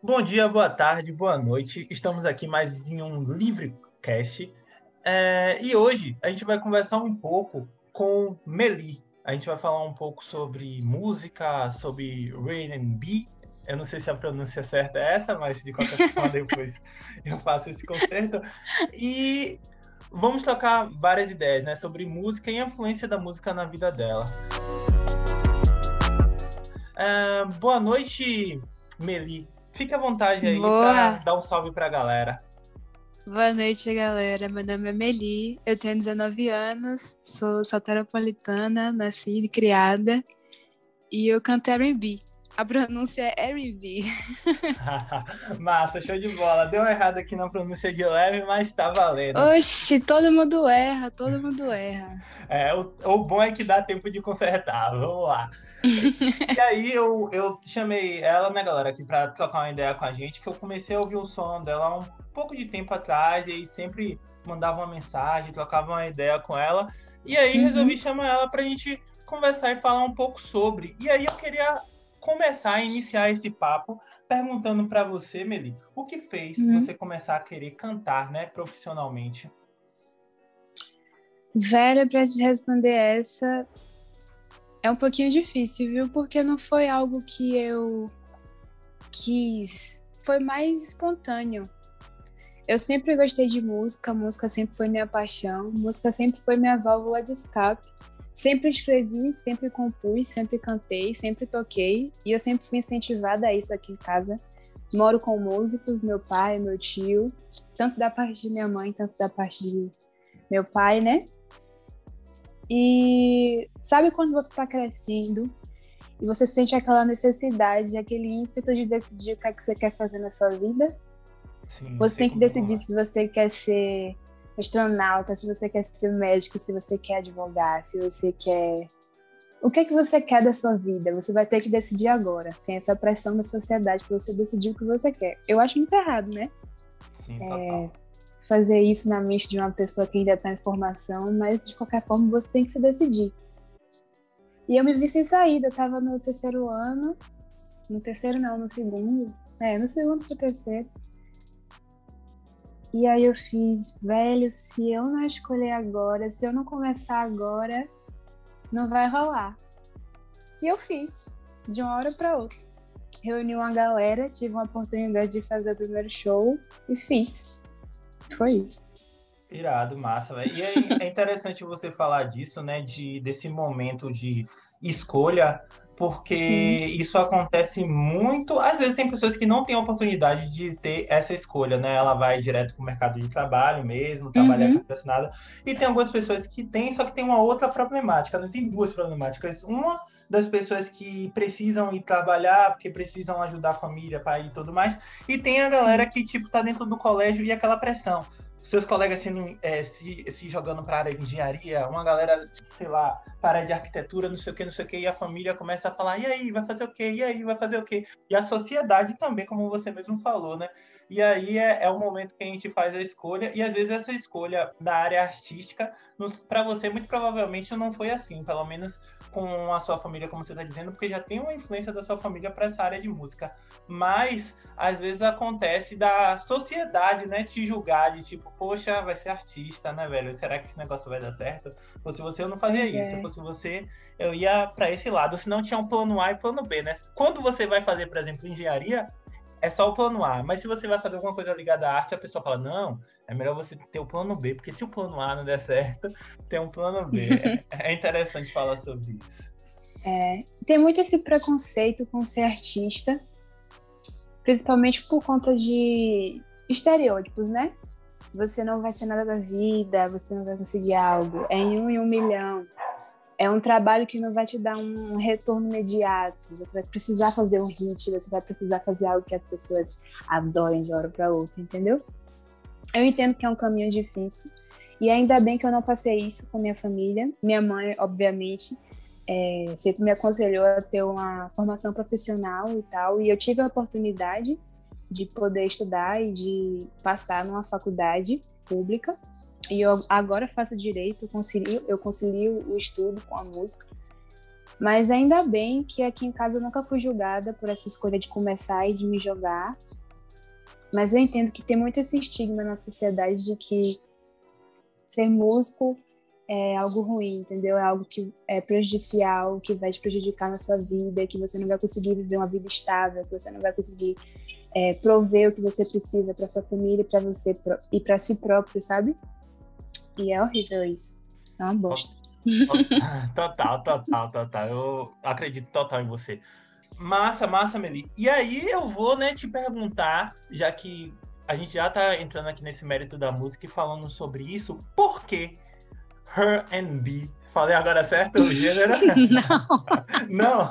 Bom dia, boa tarde, boa noite. Estamos aqui mais em um Livrecast. É, e hoje a gente vai conversar um pouco com Meli. A gente vai falar um pouco sobre música, sobre R&B. Eu não sei se a pronúncia certa é essa, mas de qualquer forma depois eu faço esse conserto. E vamos trocar várias ideias né, sobre música e a influência da música na vida dela. É, boa noite, Meli. Fique à vontade aí para dar um salve para a galera. Boa noite, galera. Meu nome é Meli, eu tenho 19 anos, sou soteropolitana, nasci e criada, e eu canto R&B. A pronúncia é R&B. Massa, show de bola. Deu errado aqui na pronúncia de leve, mas tá valendo. Oxi, todo mundo erra, todo mundo erra. É, o, o bom é que dá tempo de consertar. Vamos lá e aí eu, eu chamei ela, né, galera, aqui pra trocar uma ideia com a gente, que eu comecei a ouvir o som dela um pouco de tempo atrás, e aí sempre mandava uma mensagem, trocava uma ideia com ela. E aí uhum. resolvi chamar ela pra gente conversar e falar um pouco sobre. E aí eu queria começar a iniciar esse papo perguntando para você, Meli, o que fez uhum. você começar a querer cantar, né, profissionalmente? Velha, para te responder essa, é um pouquinho difícil, viu? Porque não foi algo que eu quis. Foi mais espontâneo. Eu sempre gostei de música, música sempre foi minha paixão, música sempre foi minha válvula de escape. Sempre escrevi, sempre compus, sempre cantei, sempre toquei e eu sempre fui incentivada a isso aqui em casa. Moro com músicos, meu pai, meu tio, tanto da parte de minha mãe, tanto da parte de meu pai, né? E sabe quando você está crescendo e você sente aquela necessidade, aquele ímpeto de decidir o que, é que você quer fazer na sua vida? Sim, você tem que decidir se você quer ser astronauta, se você quer ser médico, se você quer advogar, se você quer. O que é que você quer da sua vida? Você vai ter que decidir agora. Tem essa pressão da sociedade para você decidir o que você quer. Eu acho muito errado, né? Sim, total. É fazer isso na mente de uma pessoa que ainda está em formação, mas de qualquer forma você tem que se decidir. E eu me vi sem saída, eu estava no terceiro ano, no terceiro não, no segundo, é, no segundo pro terceiro. E aí eu fiz, velho, se eu não escolher agora, se eu não começar agora, não vai rolar. E eu fiz, de uma hora para outra. Reuni uma galera, tive uma oportunidade de fazer o primeiro show e fiz. Foi isso. Irado, massa, velho. E é, é interessante você falar disso, né? De, desse momento de escolha, porque Sim. isso acontece muito. Às vezes tem pessoas que não têm a oportunidade de ter essa escolha, né? Ela vai direto para o mercado de trabalho mesmo, trabalhar uhum. com assinada. E tem algumas pessoas que têm, só que tem uma outra problemática, né? Tem duas problemáticas. Uma das pessoas que precisam ir trabalhar, porque precisam ajudar a família, pai e tudo mais. E tem a galera Sim. que, tipo, tá dentro do colégio e aquela pressão. Seus colegas sendo, é, se, se jogando para a área de engenharia, uma galera, sei lá, para a área de arquitetura, não sei o que, não sei o que, e a família começa a falar, e aí, vai fazer o quê? E aí, vai fazer o quê? E a sociedade também, como você mesmo falou, né? E aí é, é o momento que a gente faz a escolha, e às vezes essa escolha da área artística, para você, muito provavelmente não foi assim, pelo menos com a sua família, como você está dizendo, porque já tem uma influência da sua família para essa área de música. Mas às vezes acontece da sociedade, né, te julgar de tipo, poxa, vai ser artista, né, velho? Será que esse negócio vai dar certo? Se fosse você, eu não fazia pois isso. É. Se você, eu ia para esse lado. Se não tinha um plano A e plano B, né? Quando você vai fazer, por exemplo, engenharia, é só o plano A. Mas se você vai fazer alguma coisa ligada à arte, a pessoa fala, não, é melhor você ter o plano B, porque se o plano A não der certo, tem um plano B. é, interessante falar sobre isso. É, tem muito esse preconceito com ser artista, principalmente por conta de estereótipos, né? Você não vai ser nada da vida, você não vai conseguir algo, é em um em um milhão é um trabalho que não vai te dar um retorno imediato. Você vai precisar fazer um hit, você vai precisar fazer algo que as pessoas adorem de hora para outra, entendeu? Eu entendo que é um caminho difícil. E ainda bem que eu não passei isso com minha família. Minha mãe, obviamente, é, sempre me aconselhou a ter uma formação profissional e tal. E eu tive a oportunidade de poder estudar e de passar numa faculdade pública e eu agora faço direito, eu concilio, eu concilio o estudo com a música. Mas ainda bem que aqui em casa eu nunca fui julgada por essa escolha de começar e de me jogar. Mas eu entendo que tem muito esse estigma na sociedade de que ser músico é algo ruim, entendeu? É algo que é prejudicial, que vai te prejudicar na sua vida, que você não vai conseguir viver uma vida estável, que você não vai conseguir é, prover o que você precisa para sua família, para você e para si próprio, sabe? E é horrível isso. É uma bosta. Total, total, total. Eu acredito total em você. Massa, massa, Meli. E aí eu vou, né, te perguntar, já que a gente já tá entrando aqui nesse mérito da música e falando sobre isso, por que Her and B. Falei agora certo o gênero? Não. Não.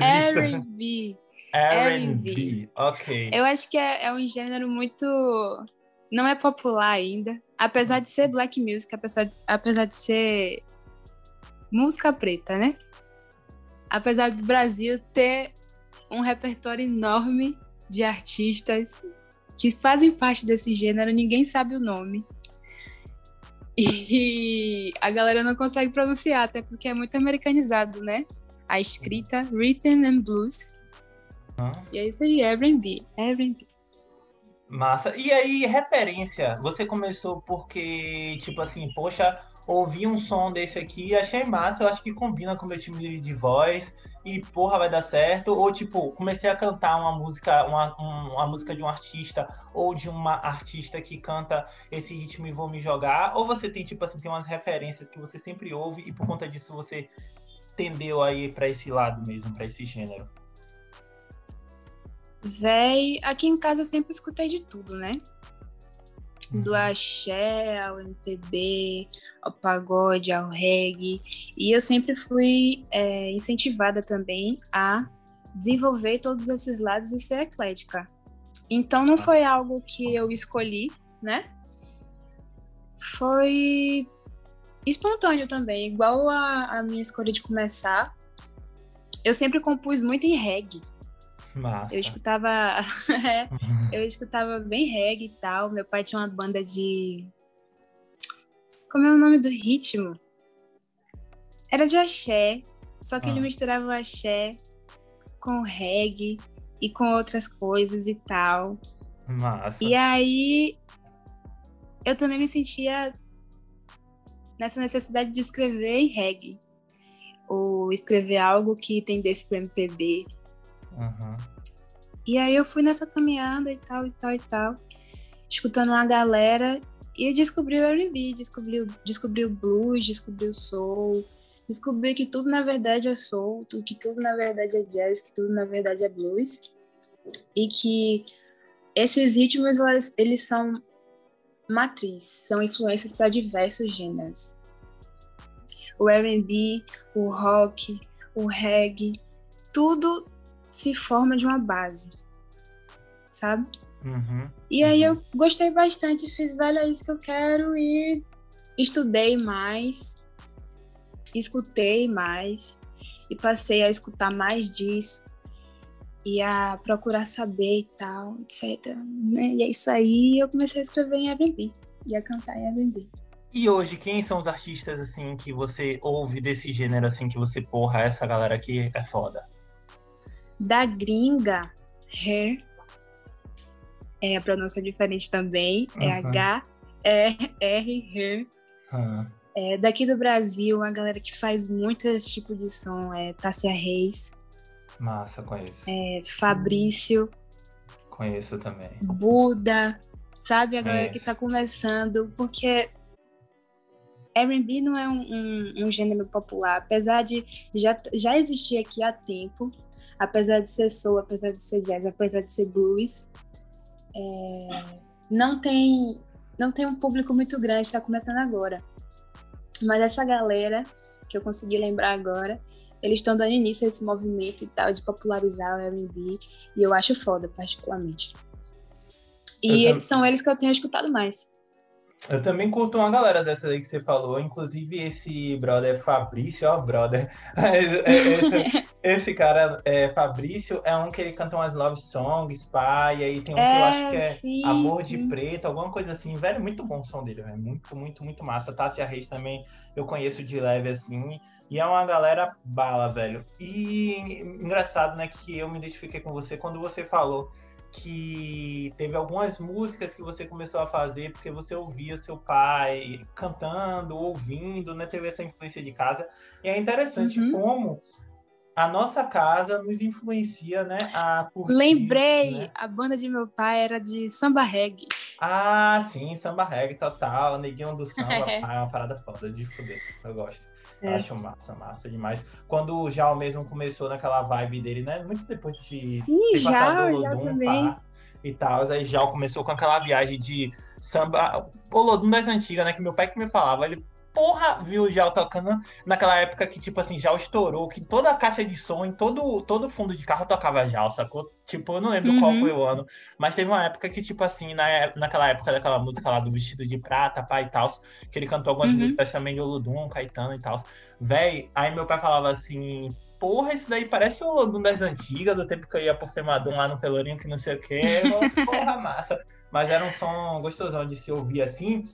R&B. R&B. Ok. Eu acho que é, é, um gênero muito... Não é popular ainda. Apesar de ser black music, apesar de, apesar de ser música preta, né? Apesar do Brasil ter um repertório enorme de artistas que fazem parte desse gênero, ninguém sabe o nome. E a galera não consegue pronunciar, até porque é muito americanizado, né? A escrita Written and Blues. Ah. E é isso aí, R&B, R&B. Massa. E aí, referência, você começou porque, tipo assim, poxa, ouvi um som desse aqui e achei massa, eu acho que combina com o meu time de voz e porra, vai dar certo. Ou tipo, comecei a cantar uma música, uma, uma música de um artista ou de uma artista que canta esse ritmo e vou me jogar. Ou você tem, tipo assim, tem umas referências que você sempre ouve e por conta disso você tendeu aí para esse lado mesmo, para esse gênero. Véi, aqui em casa eu sempre escutei de tudo, né? do uhum. axé ao MPB, ao pagode, ao reggae. E eu sempre fui é, incentivada também a desenvolver todos esses lados e ser eclética. Então não foi algo que eu escolhi, né? Foi espontâneo também, igual a, a minha escolha de começar. Eu sempre compus muito em reggae. Massa. Eu escutava. É, eu escutava bem reggae e tal. Meu pai tinha uma banda de. Como é o nome do ritmo? Era de axé. Só que ah. ele misturava o axé com reggae e com outras coisas e tal. Massa. E aí eu também me sentia nessa necessidade de escrever em reggae. Ou escrever algo que tendesse para MPB Uhum. E aí eu fui nessa caminhada e tal, e tal, e tal, escutando uma galera e descobri o R&B, descobri, descobri o blues, descobri o soul, descobri que tudo na verdade é soul, que tudo na verdade é jazz, que tudo na verdade é blues e que esses ritmos eles, são matriz, são influências para diversos gêneros. O R&B, o rock, o reggae, tudo se forma de uma base, sabe? Uhum, e aí uhum. eu gostei bastante, fiz, velho, é isso que eu quero e estudei mais, escutei mais e passei a escutar mais disso e a procurar saber e tal, etc. Né? E é isso aí, eu comecei a escrever em Airbnb e a cantar em Airbnb. E hoje, quem são os artistas, assim, que você ouve desse gênero, assim, que você, porra, essa galera aqui é foda? Da gringa, Her, é a pronúncia diferente também, é H-E-R, Her. Uhum. É, daqui do Brasil, a galera que faz muito esse tipo de som é Tássia Reis. Massa, conheço. É, Fabrício. Conheço também. Buda, sabe? A galera que tá começando, porque R&B não é um, um, um, gênero popular, apesar de já, já existir aqui há tempo, apesar de ser soul, apesar de ser jazz, apesar de ser blues, é, não tem não tem um público muito grande, está começando agora. Mas essa galera que eu consegui lembrar agora, eles estão dando início a esse movimento e tal de popularizar o R&B e eu acho foda particularmente. E são eles que eu tenho escutado mais. Eu também curto uma galera dessa aí que você falou, inclusive esse brother Fabrício, ó, brother. Esse, esse, cara, é, Fabrício, é um que ele canta umas love songs, pá, e aí tem um é, que eu acho que é sim, Amor sim. de Preto, alguma coisa assim. Velho, muito bom o som dele, velho. Muito, muito, muito massa. Tássia Reis também eu conheço de leve assim. E é uma galera bala, velho. E engraçado, né, que eu me identifiquei com você quando você falou que teve algumas músicas que você começou a fazer porque você ouvia seu pai cantando, ouvindo, né? Teve essa influência de casa. E é interessante uhum. como a nossa casa nos influencia, né? A curtir, Lembrei, né? a banda de meu pai era de samba reggae. Ah, sim, samba reggae total, neguinho do samba, é uma parada foda de fuder, eu gosto. É. Acho massa, massa demais. Quando o Jal mesmo começou naquela vibe dele, né? Muito depois de Sim, ter já, Olodum, também. e tal. Aí Jal começou com aquela viagem de samba. Olodum das antigas, né? Que meu pai que me falava. Ele, porra, viu o Jal tocando naquela época que, tipo assim, Jal estourou, que toda a caixa de som, em todo, todo fundo de carro tocava Jal, sacou? Tipo, eu não lembro uhum. qual foi o ano, mas teve uma época que, tipo assim, na, naquela época daquela música lá do Vestido de Prata, pai e tal, que ele cantou algumas uhum. músicas também de Olodum, Caetano e tal. Véi, aí meu pai falava assim, porra, isso daí parece o Olodum das antigas, do tempo que eu ia pro Femadum lá no Pelourinho, que não sei o quê. porra, massa. Mas era um som gostosão de se ouvir assim.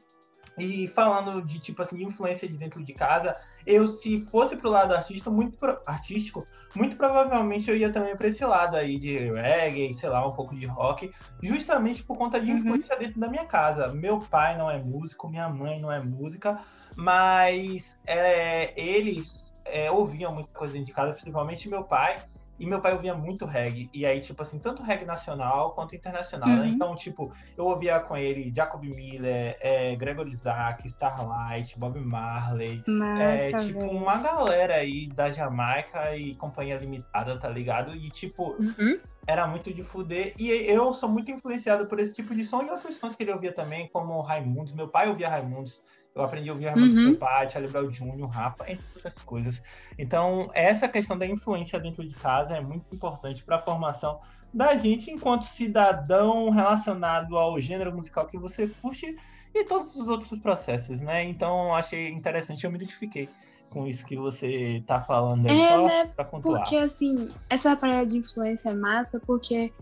E falando de tipo assim, influência de dentro de casa, eu se fosse pro lado artista, muito pro... artístico, muito provavelmente eu ia também para esse lado aí de reggae, sei lá, um pouco de rock, justamente por conta de uhum. influência uhum. dentro da minha casa. Meu pai não é músico, minha mãe não é música, mas é, eles é, ouviam muita coisa dentro de casa, principalmente meu pai. E meu pai ouvia muito reggae. E aí, tipo assim, tanto reggae nacional quanto internacional, né? uhum. né? Então, tipo, eu ouvia com ele Jacob Miller, é, Gregory Isaac, Starlight, Bob Marley. Massa, é, tipo, véio. uma galera aí da Jamaica e Companhia Limitada, tá ligado? E, tipo, uhum. era muito de fuder. E eu sou muito influenciado por esse tipo de som e outros sons que ele ouvia também, como Raimundos. Meu pai ouvia Raimundos. Eu aprendi a ouvir Raimundo uhum. Charlie Brown Jr., Rafa, entre outras coisas. Então, essa questão da influência dentro de casa é muito importante para a formação da gente enquanto cidadão relacionado ao gênero musical que você curte e todos os outros processos, né? Então, achei interessante, eu me identifiquei com isso que você está falando aí, é, né? pra pontuar. Porque, assim, essa parada de influência é massa, porque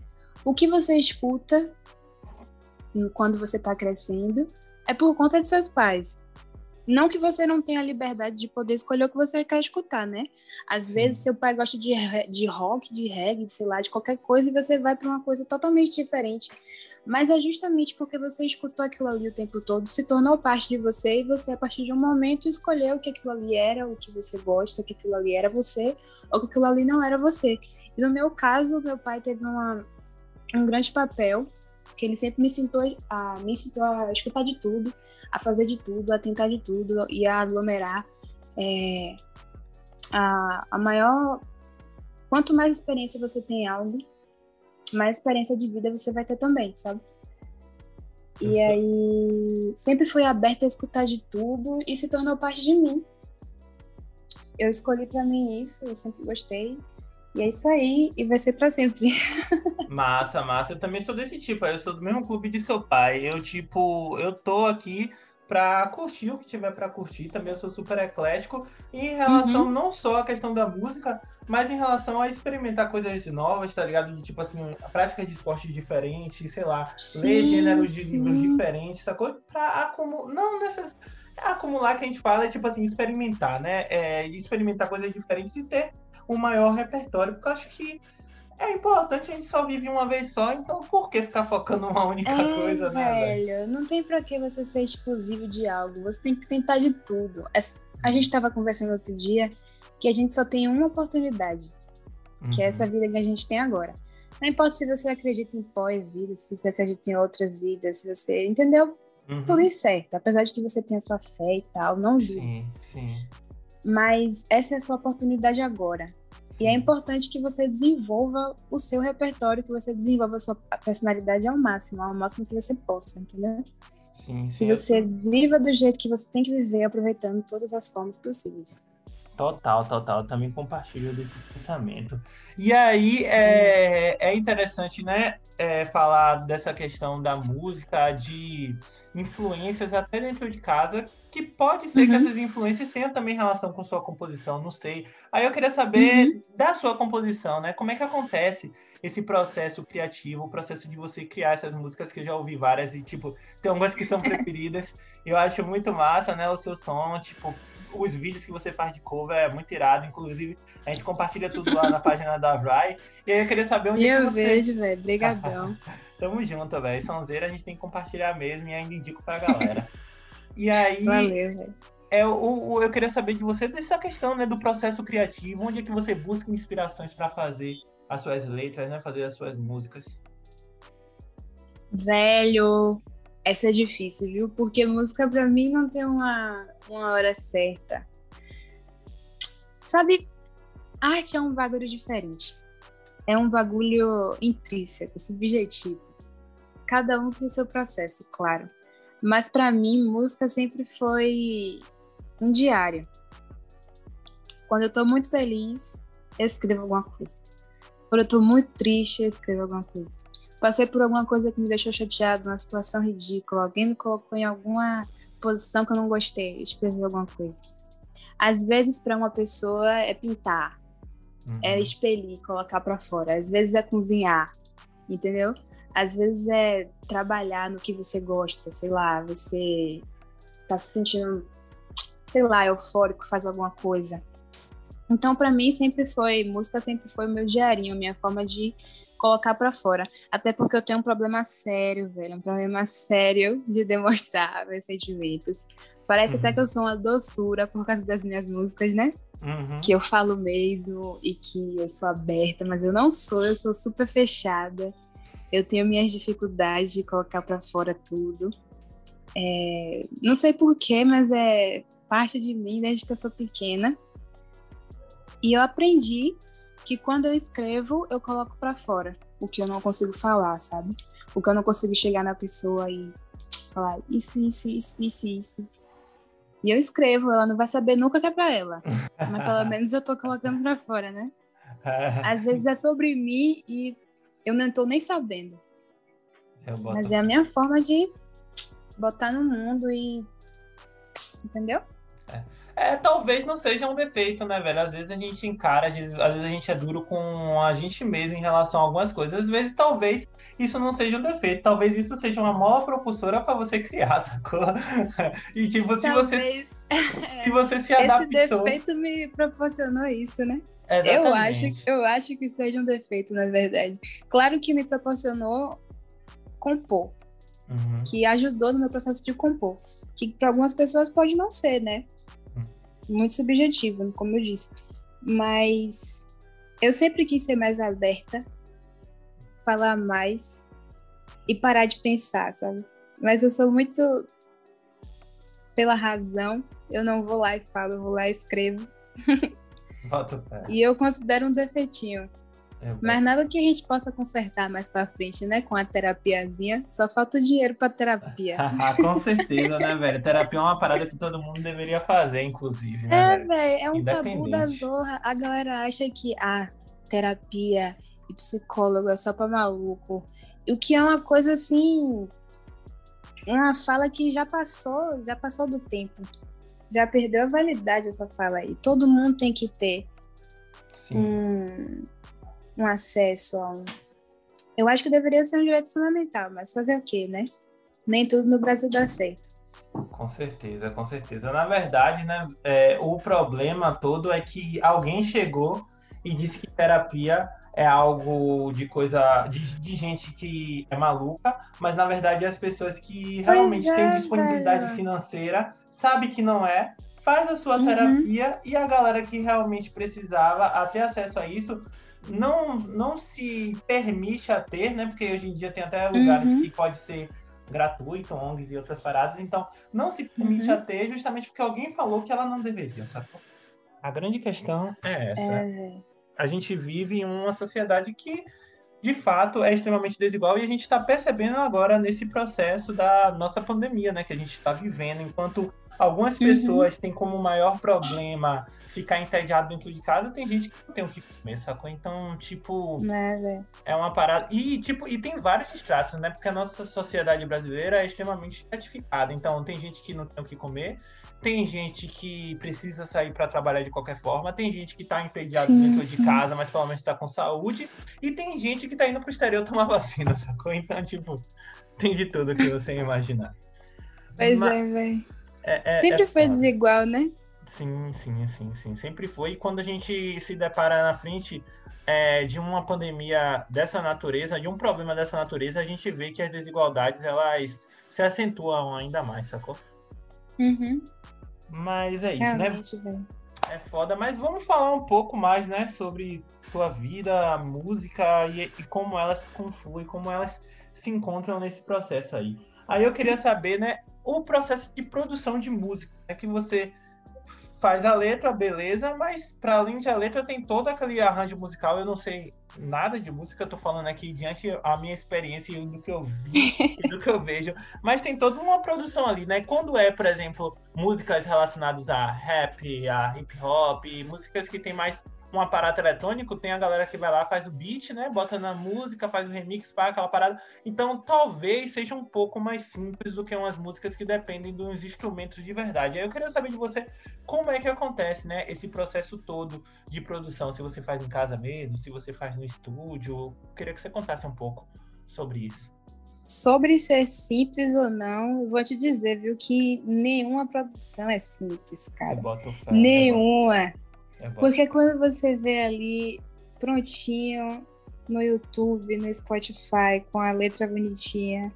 o que você escuta quando você está crescendo é por conta de seus pais. Não que você não tenha a liberdade de poder escolher o que você quer escutar, né? Às vezes seu pai gosta de, de rock, de reggae, de, sei lá, de qualquer coisa e você vai para uma coisa totalmente diferente. Mas é justamente porque você escutou aquilo ali o tempo todo, se tornou parte de você e você, a partir de um momento, escolheu que aquilo ali era o que você gosta, que aquilo ali era você ou que aquilo ali não era você. E no meu caso, meu pai teve uma, um grande papel porque ele sempre me ensinou a, me ensinou a escutar de tudo, a fazer de tudo, a tentar de tudo e a aglomerar. É, a, a maior. Quanto mais experiência você tem em algo, mais experiência de vida você vai ter também, sabe? E aí sempre fui aberta a escutar de tudo e se tornou parte de mim. Eu escolhi para mim isso, eu sempre gostei. E é isso aí, e vai ser para sempre. Massa, massa. Eu também sou desse tipo, eu sou do mesmo clube de seu pai. Eu, tipo, eu tô aqui pra curtir o que tiver para curtir. Também eu sou super eclético. E em relação uhum. não só à questão da música, mas em relação a experimentar coisas novas, tá ligado? De tipo assim, práticas de esporte diferentes, sei lá, sim, ler gêneros de livros diferentes, sacou? Pra acumular. Não. Acumular que a gente fala é tipo assim, experimentar, né? É, experimentar coisas diferentes e ter um maior repertório, porque eu acho que é importante, a gente só vive uma vez só, então por que ficar focando uma única é, coisa, né? Velho, não tem pra que você ser exclusivo de algo, você tem que tentar de tudo. A gente tava conversando outro dia que a gente só tem uma oportunidade, uhum. que é essa uhum. vida que a gente tem agora. Não importa se você acredita em pós-vida, se você acredita em outras vidas, se você. Entendeu? Uhum. Tudo incerto. Apesar de que você tenha sua fé e tal, não julgo. Sim, sim. Mas essa é a sua oportunidade agora. E é importante que você desenvolva o seu repertório, que você desenvolva a sua personalidade ao máximo, ao máximo que você possa, entendeu? Sim, sim, que você viva do jeito que você tem que viver, aproveitando todas as formas possíveis. Total, total. Também compartilho desse pensamento. E aí é, é interessante, né, é, falar dessa questão da música, de influências até dentro de casa, que pode ser uhum. que essas influências tenham também relação com sua composição, não sei. Aí eu queria saber uhum. da sua composição, né? Como é que acontece esse processo criativo, o processo de você criar essas músicas que eu já ouvi várias e, tipo, tem algumas que são preferidas. eu acho muito massa, né, o seu som, tipo, os vídeos que você faz de cover é muito irado, inclusive a gente compartilha tudo lá na página da Vry. E aí eu queria saber onde eu que você... vejo, velho, brigadão. Tamo junto, velho. Sonzeira a gente tem que compartilhar mesmo e ainda indico pra galera. E aí... Valeu. É, o, o, eu queria saber de você dessa questão né, do processo criativo, onde é que você busca inspirações para fazer as suas letras, né, fazer as suas músicas. Velho, essa é difícil, viu? Porque música para mim não tem uma, uma hora certa. Sabe, arte é um bagulho diferente. É um bagulho intrínseco, subjetivo. Cada um tem seu processo, claro. Mas para mim, música sempre foi um diário. Quando eu tô muito feliz, eu escrevo alguma coisa. Quando eu tô muito triste, eu escrevo alguma coisa. Passei por alguma coisa que me deixou chateado, uma situação ridícula, alguém me colocou em alguma posição que eu não gostei, escrevi alguma coisa. Às vezes, para uma pessoa, é pintar, uhum. é expelir, colocar para fora. Às vezes, é cozinhar, entendeu? Às vezes, é trabalhar no que você gosta, sei lá, você tá se sentindo, sei lá, eufórico, faz alguma coisa. Então, para mim, sempre foi, música sempre foi o meu diarinho, minha forma de colocar para fora. Até porque eu tenho um problema sério, velho, um problema sério de demonstrar meus sentimentos. Parece uhum. até que eu sou uma doçura por causa das minhas músicas, né? Uhum. Que eu falo mesmo e que eu sou aberta, mas eu não sou, eu sou super fechada. Eu tenho minhas dificuldades de colocar para fora tudo. É, não sei porquê, mas é parte de mim desde que eu sou pequena. E eu aprendi que quando eu escrevo, eu coloco para fora o que eu não consigo falar, sabe? O que eu não consigo chegar na pessoa e falar isso, isso, isso, isso, isso. E eu escrevo, ela não vai saber nunca que é pra ela. Mas pelo menos eu tô colocando pra fora, né? Às vezes é sobre mim e eu não tô nem sabendo. Mas é a minha forma de botar no mundo e. Entendeu? É. É, talvez não seja um defeito, né, velho? Às vezes a gente encara, às vezes, às vezes, a gente é duro com a gente mesmo em relação a algumas coisas. Às vezes, talvez isso não seja um defeito, talvez isso seja uma mola propulsora para você criar, sacou? E tipo, se talvez... você se você se adaptou. Esse defeito me proporcionou isso, né? Eu acho, eu acho que seja um defeito, na verdade. Claro que me proporcionou compor, uhum. que ajudou no meu processo de compor, que para algumas pessoas pode não ser, né? muito subjetivo, como eu disse. Mas eu sempre quis ser mais aberta, falar mais e parar de pensar, sabe? Mas eu sou muito pela razão, eu não vou lá e falo, eu vou lá e escrevo. e eu considero um defeitinho. É Mas nada que a gente possa consertar mais para frente, né? Com a terapiazinha. Só falta dinheiro para terapia. Com certeza, né, velho? Terapia é uma parada que todo mundo deveria fazer, inclusive. Né, é, velho, é um tabu da zorra. A galera acha que a ah, terapia e psicólogo é só para maluco. O que é uma coisa assim. Uma fala que já passou, já passou do tempo. Já perdeu a validade essa fala aí. Todo mundo tem que ter Sim. um um acesso a um. Eu acho que deveria ser um direito fundamental, mas fazer o quê, né? Nem tudo no Brasil dá certo. Com certeza, com certeza. Na verdade, né, é, o problema todo é que alguém chegou e disse que terapia é algo de coisa de, de gente que é maluca, mas na verdade as pessoas que realmente é, têm disponibilidade velho. financeira sabem que não é, faz a sua uhum. terapia e a galera que realmente precisava a ter acesso a isso não, não se permite a ter, né? Porque hoje em dia tem até lugares uhum. que pode ser gratuito, ONGs e outras paradas, então não se permite uhum. a ter justamente porque alguém falou que ela não deveria, sacou? A grande questão é essa. É... A gente vive em uma sociedade que, de fato, é extremamente desigual e a gente está percebendo agora nesse processo da nossa pandemia, né? Que a gente está vivendo, enquanto algumas uhum. pessoas uhum. têm como maior problema ficar entediado dentro de casa, tem gente que não tem o que comer, sacou? Então, tipo, é, é uma parada. E, tipo, e tem vários estratos, né? Porque a nossa sociedade brasileira é extremamente estratificada. Então, tem gente que não tem o que comer, tem gente que precisa sair para trabalhar de qualquer forma, tem gente que tá entediado sim, dentro sim. de casa, mas pelo menos tá com saúde, e tem gente que tá indo pro exterior tomar vacina, sacou? Então, tipo, tem de tudo que você imaginar. Pois mas, é, velho. É, é, Sempre é foi foda. desigual, né? Sim, sim, sim, sim. Sempre foi. E quando a gente se depara na frente é, de uma pandemia dessa natureza, de um problema dessa natureza, a gente vê que as desigualdades elas se acentuam ainda mais, sacou? Uhum. Mas é isso, né? Realmente, né? Véio. É foda, mas vamos falar um pouco mais, né, sobre tua vida, música e, e como elas se confluem, como elas se encontram nesse processo aí. Aí eu queria saber, né, o processo de produção de música, é que você faz a letra, beleza, mas para além de a letra tem todo aquele arranjo musical. Eu não sei nada de música, eu tô falando aqui diante a minha experiência e do que eu vi do que eu vejo, mas tem toda uma produção ali, né? Quando é, por exemplo, músicas relacionadas a rap, a hip hop, músicas que tem mais um aparato eletrônico, tem a galera que vai lá, faz o beat, né? Bota na música, faz o remix, faz aquela parada. Então, talvez seja um pouco mais simples do que umas músicas que dependem dos instrumentos de verdade. Aí eu queria saber de você como é que acontece, né? Esse processo todo de produção. Se você faz em casa mesmo, se você faz no estúdio. Eu queria que você contasse um pouco sobre isso. Sobre ser simples ou não, eu vou te dizer, viu, que nenhuma produção é simples, cara. Fé, nenhuma. É Porque quando você vê ali prontinho no YouTube, no Spotify, com a letra bonitinha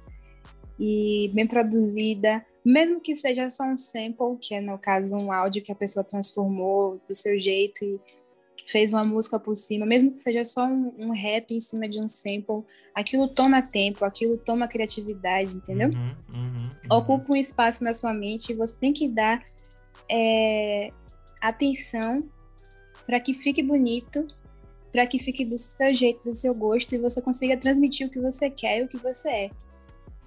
e bem produzida, mesmo que seja só um sample, que é no caso um áudio que a pessoa transformou do seu jeito e fez uma música por cima, mesmo que seja só um, um rap em cima de um sample, aquilo toma tempo, aquilo toma criatividade, entendeu? Uhum, uhum, uhum. Ocupa um espaço na sua mente e você tem que dar é, atenção para que fique bonito, para que fique do seu jeito, do seu gosto e você consiga transmitir o que você quer e o que você é.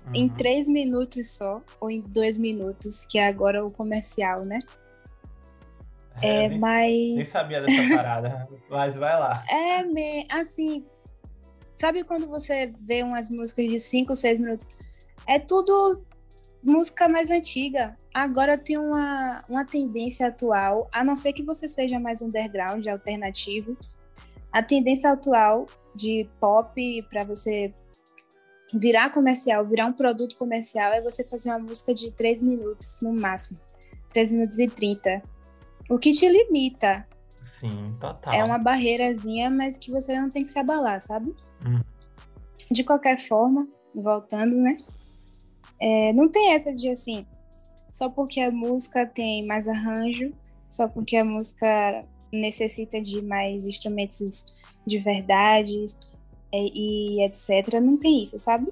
Uhum. Em três minutos só, ou em dois minutos, que é agora o comercial, né? É, é nem, mas. Nem sabia dessa parada, mas vai lá. É, me, assim. Sabe quando você vê umas músicas de cinco, seis minutos? É tudo música mais antiga. Agora tem uma, uma tendência atual, a não ser que você seja mais underground, alternativo. A tendência atual de pop para você virar comercial, virar um produto comercial, é você fazer uma música de 3 minutos no máximo. 3 minutos e 30. O que te limita. Sim, total. É uma barreirazinha, mas que você não tem que se abalar, sabe? Hum. De qualquer forma, voltando, né? É, não tem essa de assim, só porque a música tem mais arranjo, só porque a música necessita de mais instrumentos de verdade e, e etc. Não tem isso, sabe?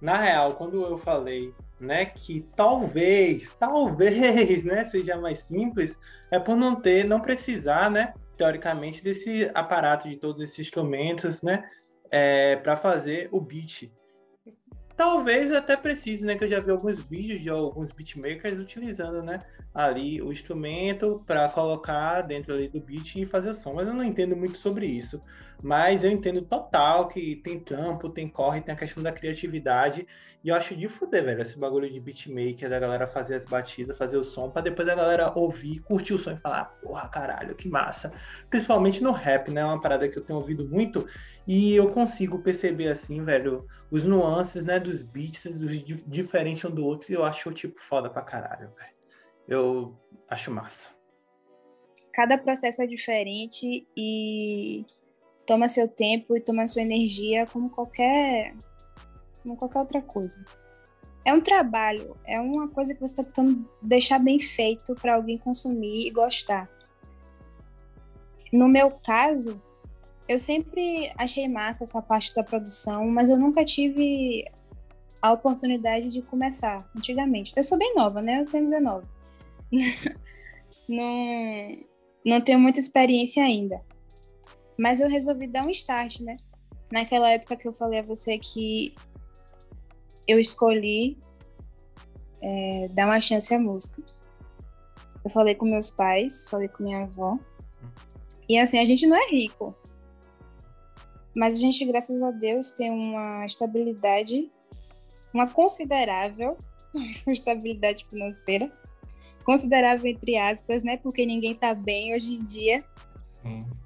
Na real, quando eu falei né, que talvez, talvez, né, seja mais simples, é por não ter, não precisar, né, teoricamente, desse aparato de todos esses instrumentos, né, é, para fazer o beat. Talvez até precise, né? Que eu já vi alguns vídeos de alguns beatmakers utilizando, né? Ali o instrumento para colocar dentro ali do beat e fazer o som. Mas eu não entendo muito sobre isso. Mas eu entendo total que tem trampo, tem corre, tem a questão da criatividade. E eu acho de fuder, velho, esse bagulho de beatmaker, da galera fazer as batidas, fazer o som, para depois a galera ouvir, curtir o som e falar, porra, caralho, que massa. Principalmente no rap, né? É uma parada que eu tenho ouvido muito. E eu consigo perceber, assim, velho, os nuances, né, dos beats, dos diferentes um do outro. E eu acho, tipo, foda pra caralho, velho. Eu acho massa. Cada processo é diferente e toma seu tempo e toma sua energia como qualquer como qualquer outra coisa. É um trabalho, é uma coisa que você está tentando deixar bem feito para alguém consumir e gostar. No meu caso, eu sempre achei massa essa parte da produção, mas eu nunca tive a oportunidade de começar antigamente. Eu sou bem nova, né? Eu tenho 19. não, não tenho muita experiência ainda. Mas eu resolvi dar um start, né? Naquela época que eu falei a você que eu escolhi é, dar uma chance à música. Eu falei com meus pais, falei com minha avó. E assim, a gente não é rico. Mas a gente, graças a Deus, tem uma estabilidade, uma considerável estabilidade financeira. Considerável entre aspas, né? Porque ninguém tá bem hoje em dia. Sim.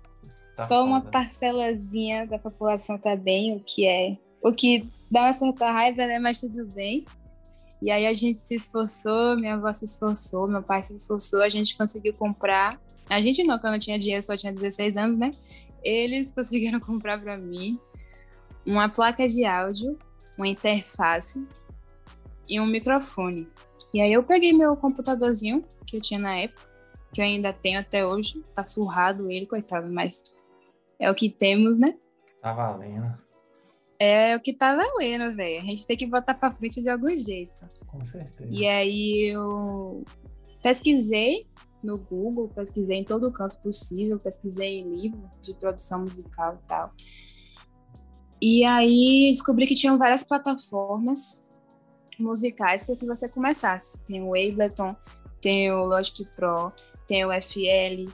Tá Só foda. uma parcelazinha da população tá bem, o que é. O que dá uma certa raiva, né? Mas tudo bem. E aí a gente se esforçou, minha avó se esforçou, meu pai se esforçou, a gente conseguiu comprar. A gente não, quando eu tinha dinheiro, só tinha 16 anos, né? Eles conseguiram comprar para mim uma placa de áudio, uma interface e um microfone. E aí eu peguei meu computadorzinho que eu tinha na época, que eu ainda tenho até hoje, tá surrado ele, coitado, mas é o que temos, né? Tá valendo. É o que tá valendo, velho. A gente tem que botar pra frente de algum jeito. Com certeza. E aí eu pesquisei no Google, pesquisei em todo canto possível, pesquisei em livro de produção musical e tal. E aí descobri que tinham várias plataformas musicais para que você começasse. Tem o Ableton, tem o Logic Pro, tem o FL,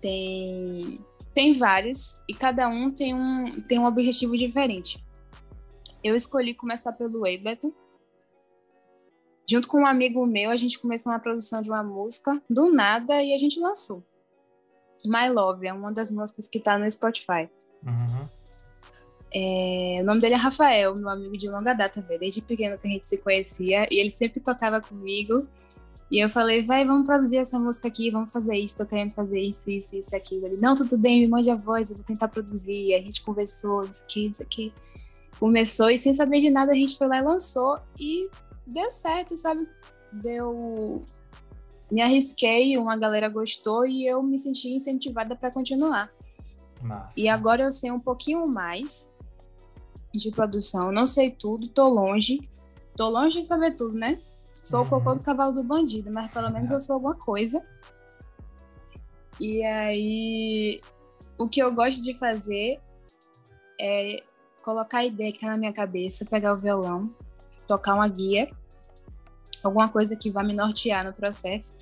tem tem vários e cada um tem um, tem um objetivo diferente. Eu escolhi começar pelo Ableton. Junto com um amigo meu, a gente começou uma produção de uma música do nada e a gente lançou. My Love é uma das músicas que tá no Spotify. Uhum. É, o nome dele é Rafael, meu amigo de longa data. Desde pequeno que a gente se conhecia e ele sempre tocava comigo. E eu falei, vai, vamos produzir essa música aqui, vamos fazer isso, tô querendo fazer isso, isso, isso, aquilo. Ele, não, tudo bem, me mande a voz, eu vou tentar produzir. A gente conversou, isso aqui, isso aqui. Começou e sem saber de nada a gente foi lá e lançou. E deu certo, sabe? Deu. Me arrisquei, uma galera gostou e eu me senti incentivada para continuar. Massa. E agora eu sei um pouquinho mais de produção. Não sei tudo, tô longe. Tô longe de saber tudo, né? Sou uhum. o cocô do cavalo do bandido, mas pelo menos eu sou alguma coisa. E aí, o que eu gosto de fazer é colocar a ideia que tá na minha cabeça, pegar o violão, tocar uma guia, alguma coisa que vá me nortear no processo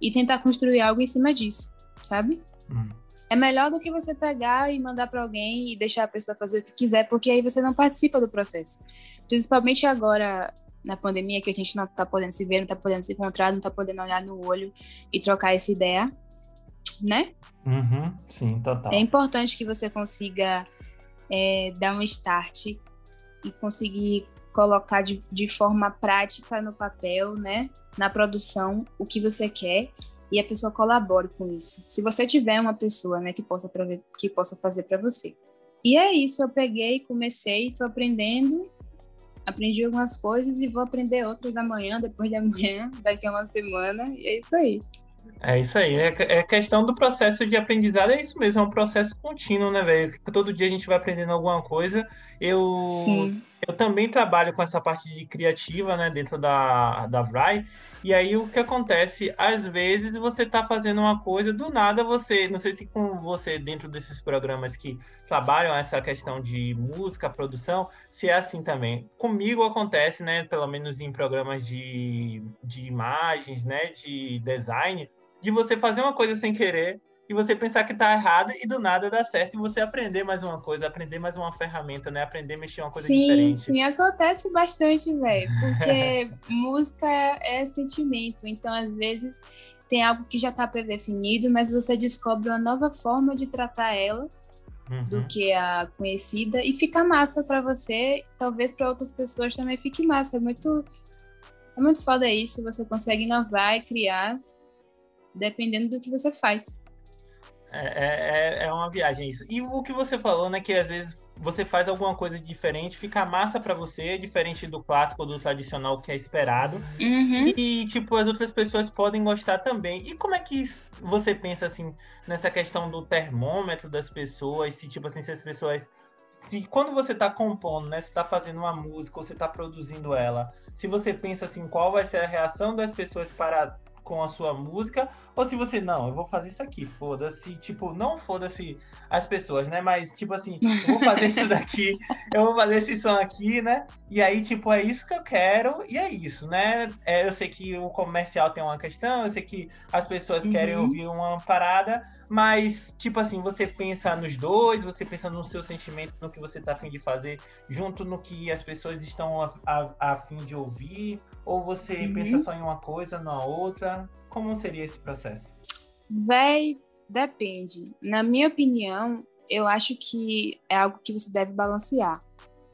e tentar construir algo em cima disso, sabe? Uhum. É melhor do que você pegar e mandar para alguém e deixar a pessoa fazer o que quiser, porque aí você não participa do processo. Principalmente agora na pandemia, que a gente não tá podendo se ver, não tá podendo se encontrar, não tá podendo olhar no olho e trocar essa ideia, né? Uhum, sim, total. É importante que você consiga é, dar um start e conseguir colocar de, de forma prática no papel, né? Na produção, o que você quer e a pessoa colabore com isso. Se você tiver uma pessoa, né, que possa, que possa fazer para você. E é isso, eu peguei, comecei, estou aprendendo aprendi algumas coisas e vou aprender outras amanhã, depois de amanhã, daqui a uma semana, e é isso aí. É isso aí, é, é questão do processo de aprendizado, é isso mesmo, é um processo contínuo, né, velho? Todo dia a gente vai aprendendo alguma coisa. Eu, Sim. eu também trabalho com essa parte de criativa, né, dentro da, da Vry, e aí o que acontece, às vezes você está fazendo uma coisa, do nada você, não sei se com você dentro desses programas que trabalham essa questão de música, produção, se é assim também. Comigo acontece, né, pelo menos em programas de, de imagens, né, de design, de você fazer uma coisa sem querer e você pensar que tá errado e do nada dá certo e você aprender mais uma coisa, aprender mais uma ferramenta, né? Aprender a mexer uma coisa sim, diferente. Sim, sim, acontece bastante, velho, porque música é sentimento, então às vezes tem algo que já tá predefinido, mas você descobre uma nova forma de tratar ela uhum. do que a conhecida e fica massa para você, talvez para outras pessoas também fique massa, é muito é muito foda isso, você consegue inovar e criar dependendo do que você faz. É, é, é uma viagem isso. E o que você falou, né, que às vezes você faz alguma coisa diferente, fica massa para você, diferente do clássico, do tradicional que é esperado. Uhum. E, tipo, as outras pessoas podem gostar também. E como é que você pensa, assim, nessa questão do termômetro das pessoas? Se, tipo assim, se as pessoas. Se quando você está compondo, né? Você está fazendo uma música ou você está produzindo ela, se você pensa assim, qual vai ser a reação das pessoas para com a sua música, ou se você, não, eu vou fazer isso aqui, foda-se, tipo, não foda-se as pessoas, né? Mas, tipo assim, eu vou fazer isso daqui, eu vou fazer esse som aqui, né? E aí, tipo, é isso que eu quero, e é isso, né? É, eu sei que o comercial tem uma questão, eu sei que as pessoas uhum. querem ouvir uma parada, mas, tipo assim, você pensa nos dois, você pensa no seu sentimento, no que você tá afim de fazer, junto no que as pessoas estão a, a, a fim de ouvir, ou você uhum. pensa só em uma coisa, na outra? Como seria esse processo? Véi, depende. Na minha opinião, eu acho que é algo que você deve balancear.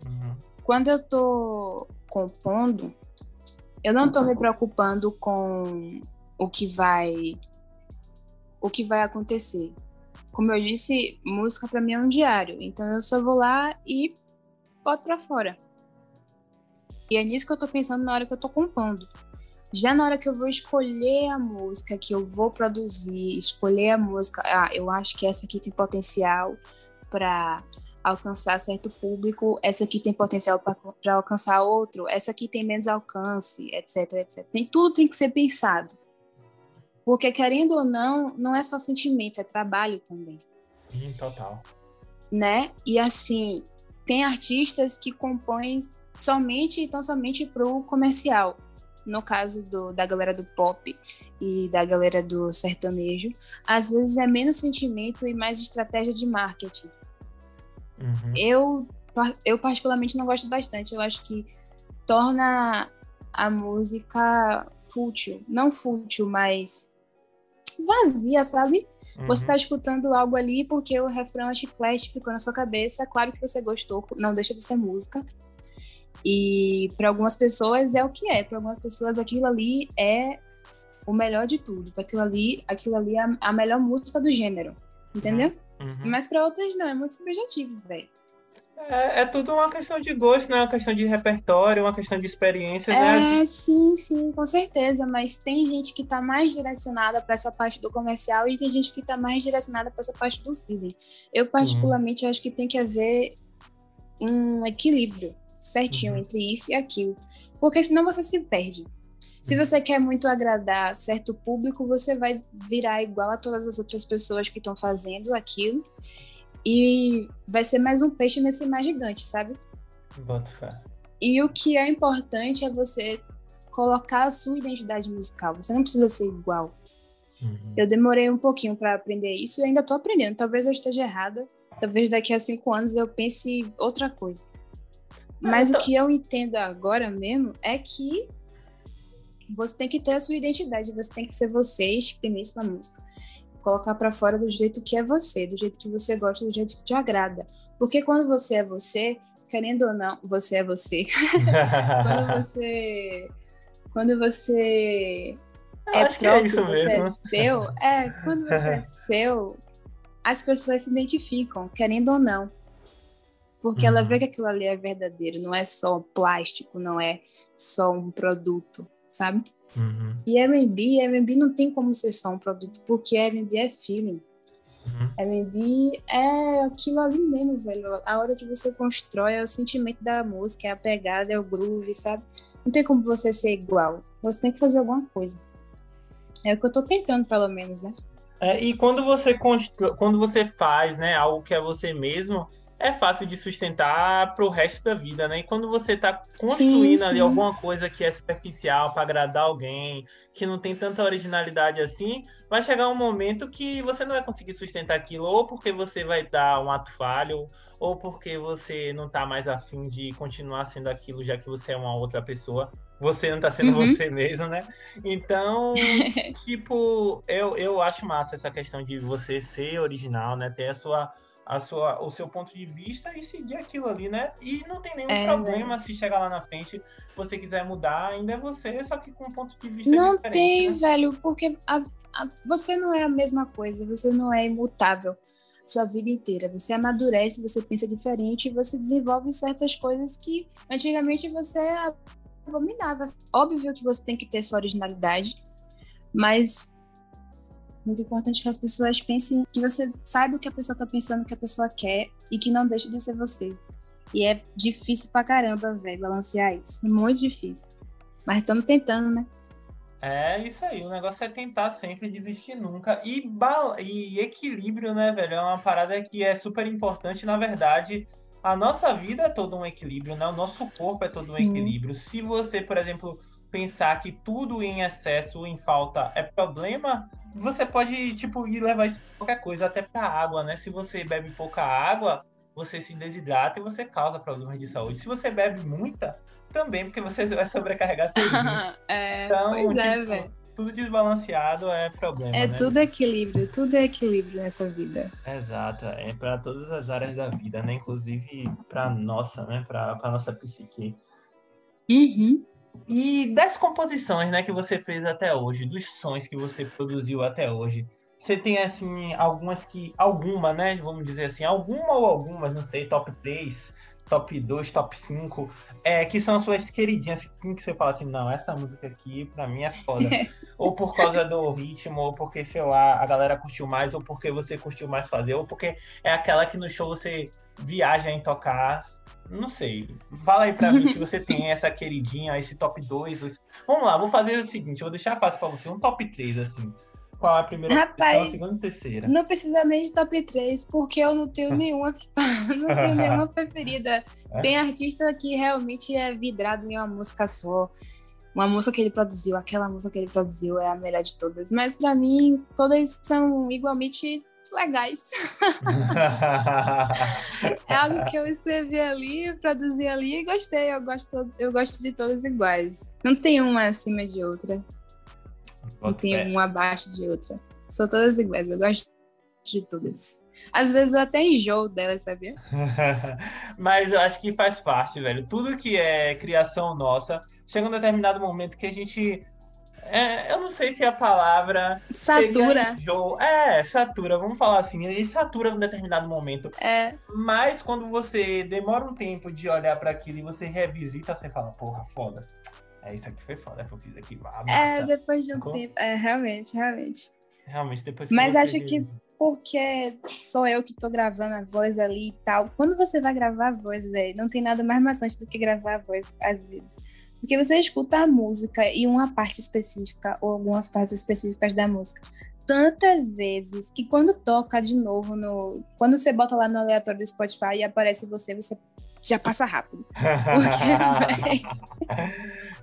Uhum. Quando eu tô compondo, eu não tô me preocupando com o que vai o que vai acontecer. Como eu disse, música para mim é um diário, então eu só vou lá e boto para fora. E é nisso que eu tô pensando na hora que eu tô compondo. Já na hora que eu vou escolher a música que eu vou produzir, escolher a música, ah, eu acho que essa aqui tem potencial para alcançar certo público, essa aqui tem potencial para alcançar outro, essa aqui tem menos alcance, etc, etc. Nem tudo tem que ser pensado. Porque querendo ou não, não é só sentimento, é trabalho também. Sim, total. Né? E assim, tem artistas que compõem somente e tão somente pro comercial no caso do, da galera do pop e da galera do sertanejo, às vezes é menos sentimento e mais estratégia de marketing. Uhum. Eu, eu particularmente não gosto bastante. Eu acho que torna a música fútil. Não fútil, mas vazia, sabe? Uhum. Você tá escutando algo ali porque o refrão é chiclete, ficou na sua cabeça. Claro que você gostou, não deixa de ser música. E para algumas pessoas é o que é, para algumas pessoas aquilo ali é o melhor de tudo, para aquilo ali, aquilo ali é a melhor música do gênero, entendeu? Uhum. uhum. Mas para outras não, é muito subjetivo, velho. É, é, tudo uma questão de gosto, não é uma questão de repertório, uma questão de experiência, né? É, sim, sim, com certeza. Mas tem gente que tá mais direcionada para essa parte do comercial e tem gente que tá mais direcionada para essa parte do feeling. Eu, particularmente, uhum. acho que tem que haver um equilíbrio certinho uhum. entre isso e aquilo. Porque senão você se perde. Se uhum. você quer muito agradar certo público, você vai virar igual a todas as outras pessoas que estão fazendo aquilo. E vai ser mais um peixe nesse mar gigante, sabe? Boto fé. E o que é importante é você colocar a sua identidade musical. Você não precisa ser igual. Uhum. Eu demorei um pouquinho para aprender isso e ainda estou aprendendo. Talvez eu esteja errada. Talvez daqui a cinco anos eu pense outra coisa. Mas então... o que eu entendo agora mesmo é que você tem que ter a sua identidade, você tem que ser você, exprimir isso na música. Colocar para fora do jeito que é você, do jeito que você gosta, do jeito que te agrada. Porque quando você é você, querendo ou não, você é você. quando você. Quando você é, é próprio, é você mesmo. é seu. É, quando você é seu, as pessoas se identificam, querendo ou não. Porque uhum. ela vê que aquilo ali é verdadeiro, não é só plástico, não é só um produto, sabe? Uhum. E R&B, R&B não tem como ser só um produto, porque R&B é feeling. Uhum. R&B é aquilo ali mesmo, velho. A hora que você constrói é o sentimento da música, é a pegada, é o groove, sabe? Não tem como você ser igual. Você tem que fazer alguma coisa. É o que eu tô tentando, pelo menos, né? É, e quando você quando você faz, né, algo que é você mesmo, é fácil de sustentar para o resto da vida, né? E quando você está construindo sim, ali sim. alguma coisa que é superficial para agradar alguém, que não tem tanta originalidade assim, vai chegar um momento que você não vai conseguir sustentar aquilo, ou porque você vai dar um ato falho, ou porque você não está mais afim de continuar sendo aquilo, já que você é uma outra pessoa. Você não está sendo uhum. você mesmo, né? Então, tipo, eu, eu acho massa essa questão de você ser original, né? Ter a sua a sua, o seu ponto de vista e seguir aquilo ali, né? E não tem nenhum é, problema né? se chegar lá na frente, você quiser mudar, ainda é você, só que com um ponto de vista Não tem, né? velho, porque a, a, você não é a mesma coisa, você não é imutável sua vida inteira. Você amadurece, você pensa diferente você desenvolve certas coisas que antigamente você abominava. Óbvio que você tem que ter sua originalidade, mas muito importante que as pessoas pensem que você saiba o que a pessoa tá pensando, o que a pessoa quer e que não deixe de ser você. E é difícil pra caramba, velho, balancear isso. Muito difícil. Mas estamos tentando, né? É isso aí, o negócio é tentar sempre desistir nunca. E, e equilíbrio, né, velho? É uma parada que é super importante. Na verdade, a nossa vida é todo um equilíbrio, né? O nosso corpo é todo Sim. um equilíbrio. Se você, por exemplo, pensar que tudo em excesso, em falta, é problema, você pode, tipo, ir levar isso pra qualquer coisa, até pra água, né? Se você bebe pouca água, você se desidrata e você causa problemas de saúde. Se você bebe muita, também, porque você vai sobrecarregar seu é, então, pois é, tipo, é, velho. Tudo desbalanceado é problema. É né? tudo equilíbrio, tudo é equilíbrio nessa vida. Exato, é para todas as áreas da vida, né? Inclusive para nossa, né? Para nossa psique. Uhum. E das composições, né, que você fez até hoje, dos sons que você produziu até hoje, você tem assim algumas que alguma, né, vamos dizer assim, alguma ou algumas, não sei, top 3 top 2, top 5, é, que são as suas queridinhas, assim, que você fala assim, não, essa música aqui pra mim é foda. ou por causa do ritmo, ou porque, sei lá, a galera curtiu mais, ou porque você curtiu mais fazer, ou porque é aquela que no show você viaja em tocar. Não sei. Fala aí pra mim se você tem essa queridinha, esse top 2. Esse... Vamos lá, vou fazer o seguinte, vou deixar fácil pra você, um top 3, assim qual é a primeira, Rapaz, qual a segunda e terceira. Não precisa nem de top 3, porque eu não tenho nenhuma, não tenho nenhuma preferida. É? Tem artista que realmente é vidrado em uma música só. Uma música que ele produziu, aquela música que ele produziu é a melhor de todas. Mas para mim, todas são igualmente legais. é algo que eu escrevi ali, produzi ali e gostei. Eu gosto, eu gosto de todas iguais. Não tem uma acima de outra. Não tem uma abaixo de outra. São todas iguais, eu gosto de todas. Às vezes eu até enjoo delas, sabia? Mas eu acho que faz parte, velho. Tudo que é criação nossa, chega um determinado momento que a gente. É, eu não sei se é a palavra. Satura. É, satura, vamos falar assim. Ele satura em um determinado momento. É. Mas quando você demora um tempo de olhar para aquilo e você revisita, você fala, porra, foda. É, isso aqui foi foda que eu fiz aqui. Ah, é, depois de um Ficou? tempo. É, realmente, realmente. Realmente, depois que Mas acho que porque sou eu que tô gravando a voz ali e tal. Quando você vai gravar a voz, velho, não tem nada mais maçante do que gravar a voz, às vezes. Porque você escuta a música e uma parte específica, ou algumas partes específicas da música, tantas vezes que quando toca de novo no. Quando você bota lá no aleatório do Spotify e aparece você, você já passa rápido. Porque,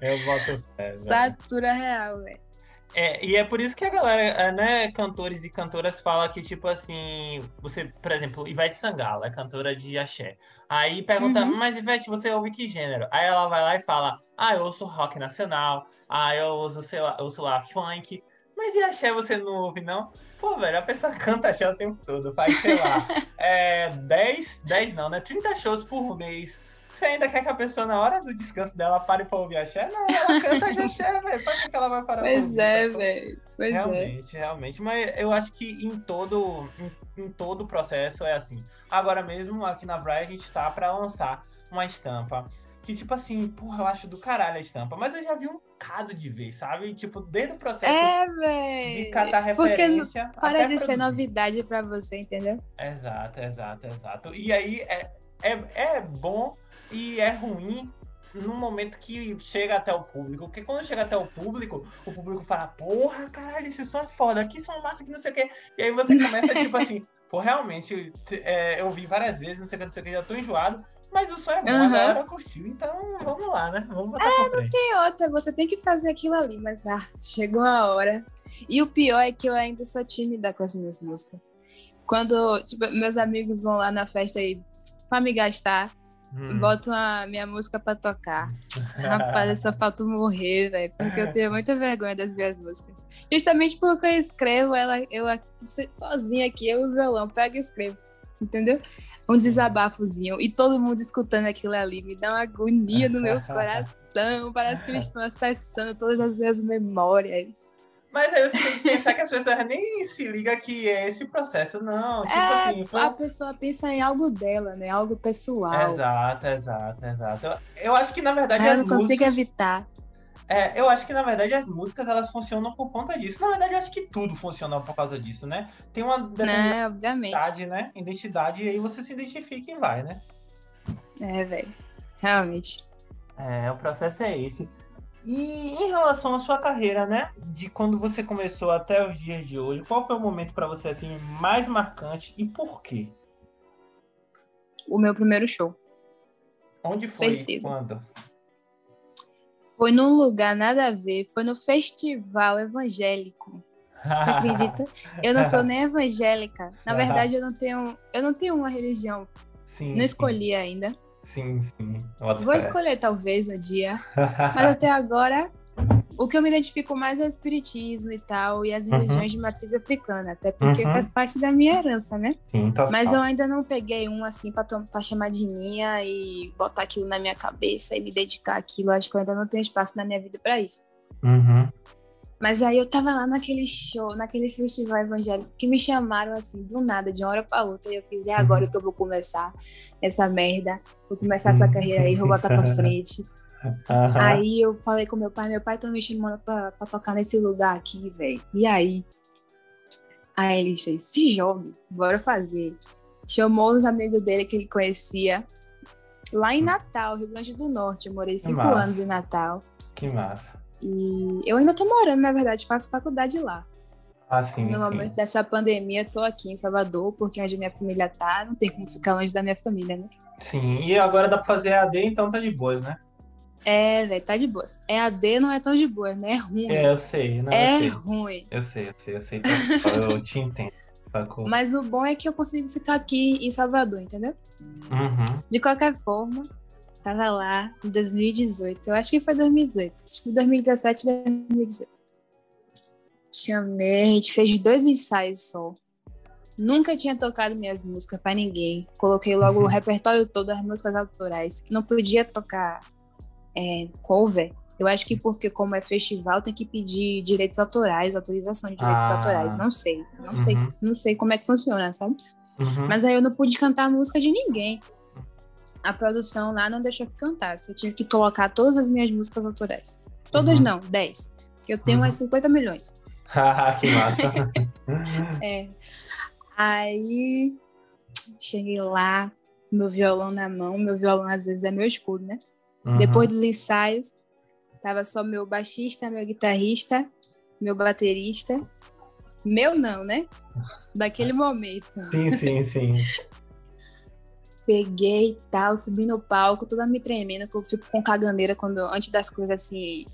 Eu boto fé. Satura real, velho. É, e é por isso que a galera, é, né, cantores e cantoras falam que, tipo assim, você, por exemplo, Ivete Sangala, é cantora de axé. Aí pergunta, uhum. mas Ivete, você ouve que gênero? Aí ela vai lá e fala, ah, eu ouço rock nacional, ah, eu ouço, sei lá, eu ouço lá funk. Mas e axé você não ouve, não? Pô, velho, a pessoa canta axé o tempo todo, faz, sei lá, é, 10, 10 não, né? 30 shows por mês você ainda quer que a pessoa, na hora do descanso dela, pare pra ouvir axé? Não, ela canta axé, velho. Por que ela vai parar pois pra ouvir? É, velho. Pois realmente, é. realmente. Mas eu acho que em todo, em, em todo o processo é assim. Agora mesmo, aqui na Brai, a gente tá pra lançar uma estampa que, tipo assim, porra, eu acho do caralho a estampa. Mas eu já vi um bocado de vez, sabe? Tipo, desde o processo é, de catar referência. Porque para de produzir. ser novidade pra você, entendeu? Exato, exato, exato. E aí é, é, é bom e é ruim no momento que chega até o público. Porque quando chega até o público, o público fala, porra, caralho, esse som é foda, aqui som massa, que não sei o quê. E aí você começa, tipo assim, pô, realmente, é, eu vi várias vezes, não sei o que, não sei o que, já tô enjoado. Mas o som é bom, uhum. a galera curtiu, então vamos lá, né? Vamos botar É, não tem outra, você tem que fazer aquilo ali, mas ah, chegou a hora. E o pior é que eu ainda sou tímida com as minhas músicas. Quando, tipo, meus amigos vão lá na festa e pra me gastar, Hum. Boto a minha música pra tocar. Rapaz, só falta morrer, velho. Porque eu tenho muita vergonha das minhas músicas. Justamente porque eu escrevo ela, eu sozinha aqui, eu e o violão, pego e escrevo. Entendeu? Um desabafozinho. E todo mundo escutando aquilo ali me dá uma agonia no meu coração. Parece que eles estão acessando todas as minhas memórias. Mas aí você tem que pensar que as pessoas nem se ligam que é esse processo, não. Tipo é, assim, foi... a pessoa pensa em algo dela, né? Algo pessoal. Exato, exato, exato. Eu, acho que, na verdade, eu as não músicas... consigo evitar. É, eu acho que, na verdade, as músicas, elas funcionam por conta disso. Na verdade, eu acho que tudo funciona por causa disso, né? Tem uma né, identidade, né? Identidade, e aí você se identifica e vai, né? É, velho. Realmente. É, o processo é esse. E em relação à sua carreira, né? De quando você começou até os dias de hoje, qual foi o momento para você assim mais marcante e por quê? O meu primeiro show. Onde foi? Certeza. Quando? Foi num lugar nada a ver, foi no festival evangélico. Você acredita? Eu não sou nem evangélica. Na verdade, eu não tenho, eu não tenho uma religião. Sim, Não escolhi ainda. Sim, sim. Vou fé. escolher talvez um dia, mas até agora o que eu me identifico mais é o espiritismo e tal e as Uhum. religiões de matriz africana, até porque Uhum. faz parte da minha herança, né? Sim, total. Mas eu ainda não peguei um assim pra, chamar de minha e botar aquilo na minha cabeça e me dedicar àquilo. Acho que eu ainda não tenho espaço na minha vida pra isso. Uhum. Mas aí eu tava lá naquele show, naquele festival evangélico, que me chamaram assim, do nada, de uma hora pra outra. E eu fiz, é agora Uhum. que eu vou começar essa merda. Vou começar essa carreira aí, vou botar pra frente. Aham. Aí eu falei com meu pai, meu pai tá me chamando pra, pra tocar nesse lugar aqui, velho. E aí? Aí ele fez, se jogue, bora fazer. Chamou os amigos dele que ele conhecia. Lá em Natal, Rio Grande do Norte. Eu morei cinco anos em Natal. Que massa. E eu ainda tô morando, na verdade, faço faculdade lá. Ah, sim, No sim. momento dessa pandemia, tô aqui em Salvador, porque é onde minha família tá, não tem como ficar longe da minha família, né? Sim, e agora dá pra fazer AD, então tá de boas, né? É, velho, tá de boa. É AD, não é tão de boa, né? É ruim. É, eu sei, não, é eu sei. ruim. Eu sei, eu sei, eu sei. total, Eu te entendo. sacou? Mas o bom é que eu consigo ficar aqui em Salvador, entendeu? Uhum. De qualquer forma, tava lá em 2018. Eu acho que foi 2018. Acho que 2017, 2018. Chamei, a gente fez dois ensaios só. Nunca tinha tocado minhas músicas pra ninguém. Coloquei logo o Uhum. repertório todo das músicas autorais. Não podia tocar é, cover. Eu acho que porque, como é festival, tem que pedir direitos autorais, autorização de direitos Ah. autorais. Não sei. Não sei. Uhum. Não sei como é que funciona, sabe? Uhum. Mas aí eu não pude cantar a música de ninguém. A produção lá não deixou que cantasse. Eu tive que colocar todas as minhas músicas autorais. Todas Uhum. não, 10. Que eu tenho Uhum. umas 50 milhões. Que massa. É. Aí cheguei lá, meu violão na mão. Meu violão às vezes é meu escudo, né? Uhum. Depois dos ensaios, tava só meu baixista, meu guitarrista, meu baterista. Meu não, né? Daquele momento. Sim, sim, sim. peguei e tal, subi no palco, toda me tremendo, que eu fico com caganeira quando, antes das coisas assim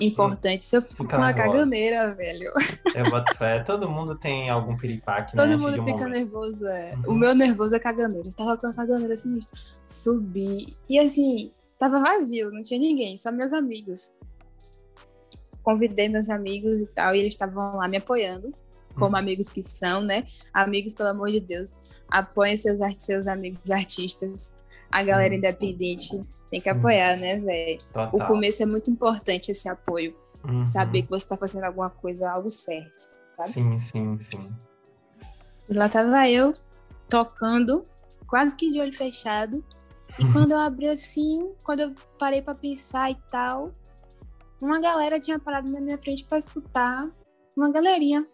importantes, eu fico com uma caganeira, velho. Eu boto fé. Todo mundo tem algum piripaque, né? Todo antes mundo fica momento. nervoso, é. Uhum. O meu nervoso é caganeira. Eu tava com a caganeira assim, subi. E assim, tava vazio, não tinha ninguém, só meus amigos. Convidei meus amigos e tal, e eles estavam lá me apoiando, como Uhum. amigos que são, né? Amigos, pelo amor de Deus, apoiem seus, seus amigos artistas. A Sim. galera independente tem que Sim. apoiar, né, velho? O começo é muito importante esse apoio. Uhum. Saber que você tá fazendo alguma coisa, algo certo. sabe? Sim, sim, sim. E lá tava eu, tocando, quase que de olho fechado. E Uhum. quando eu abri assim, quando eu parei pra pensar e tal, uma galera tinha parado na minha frente pra escutar. Uma galerinha.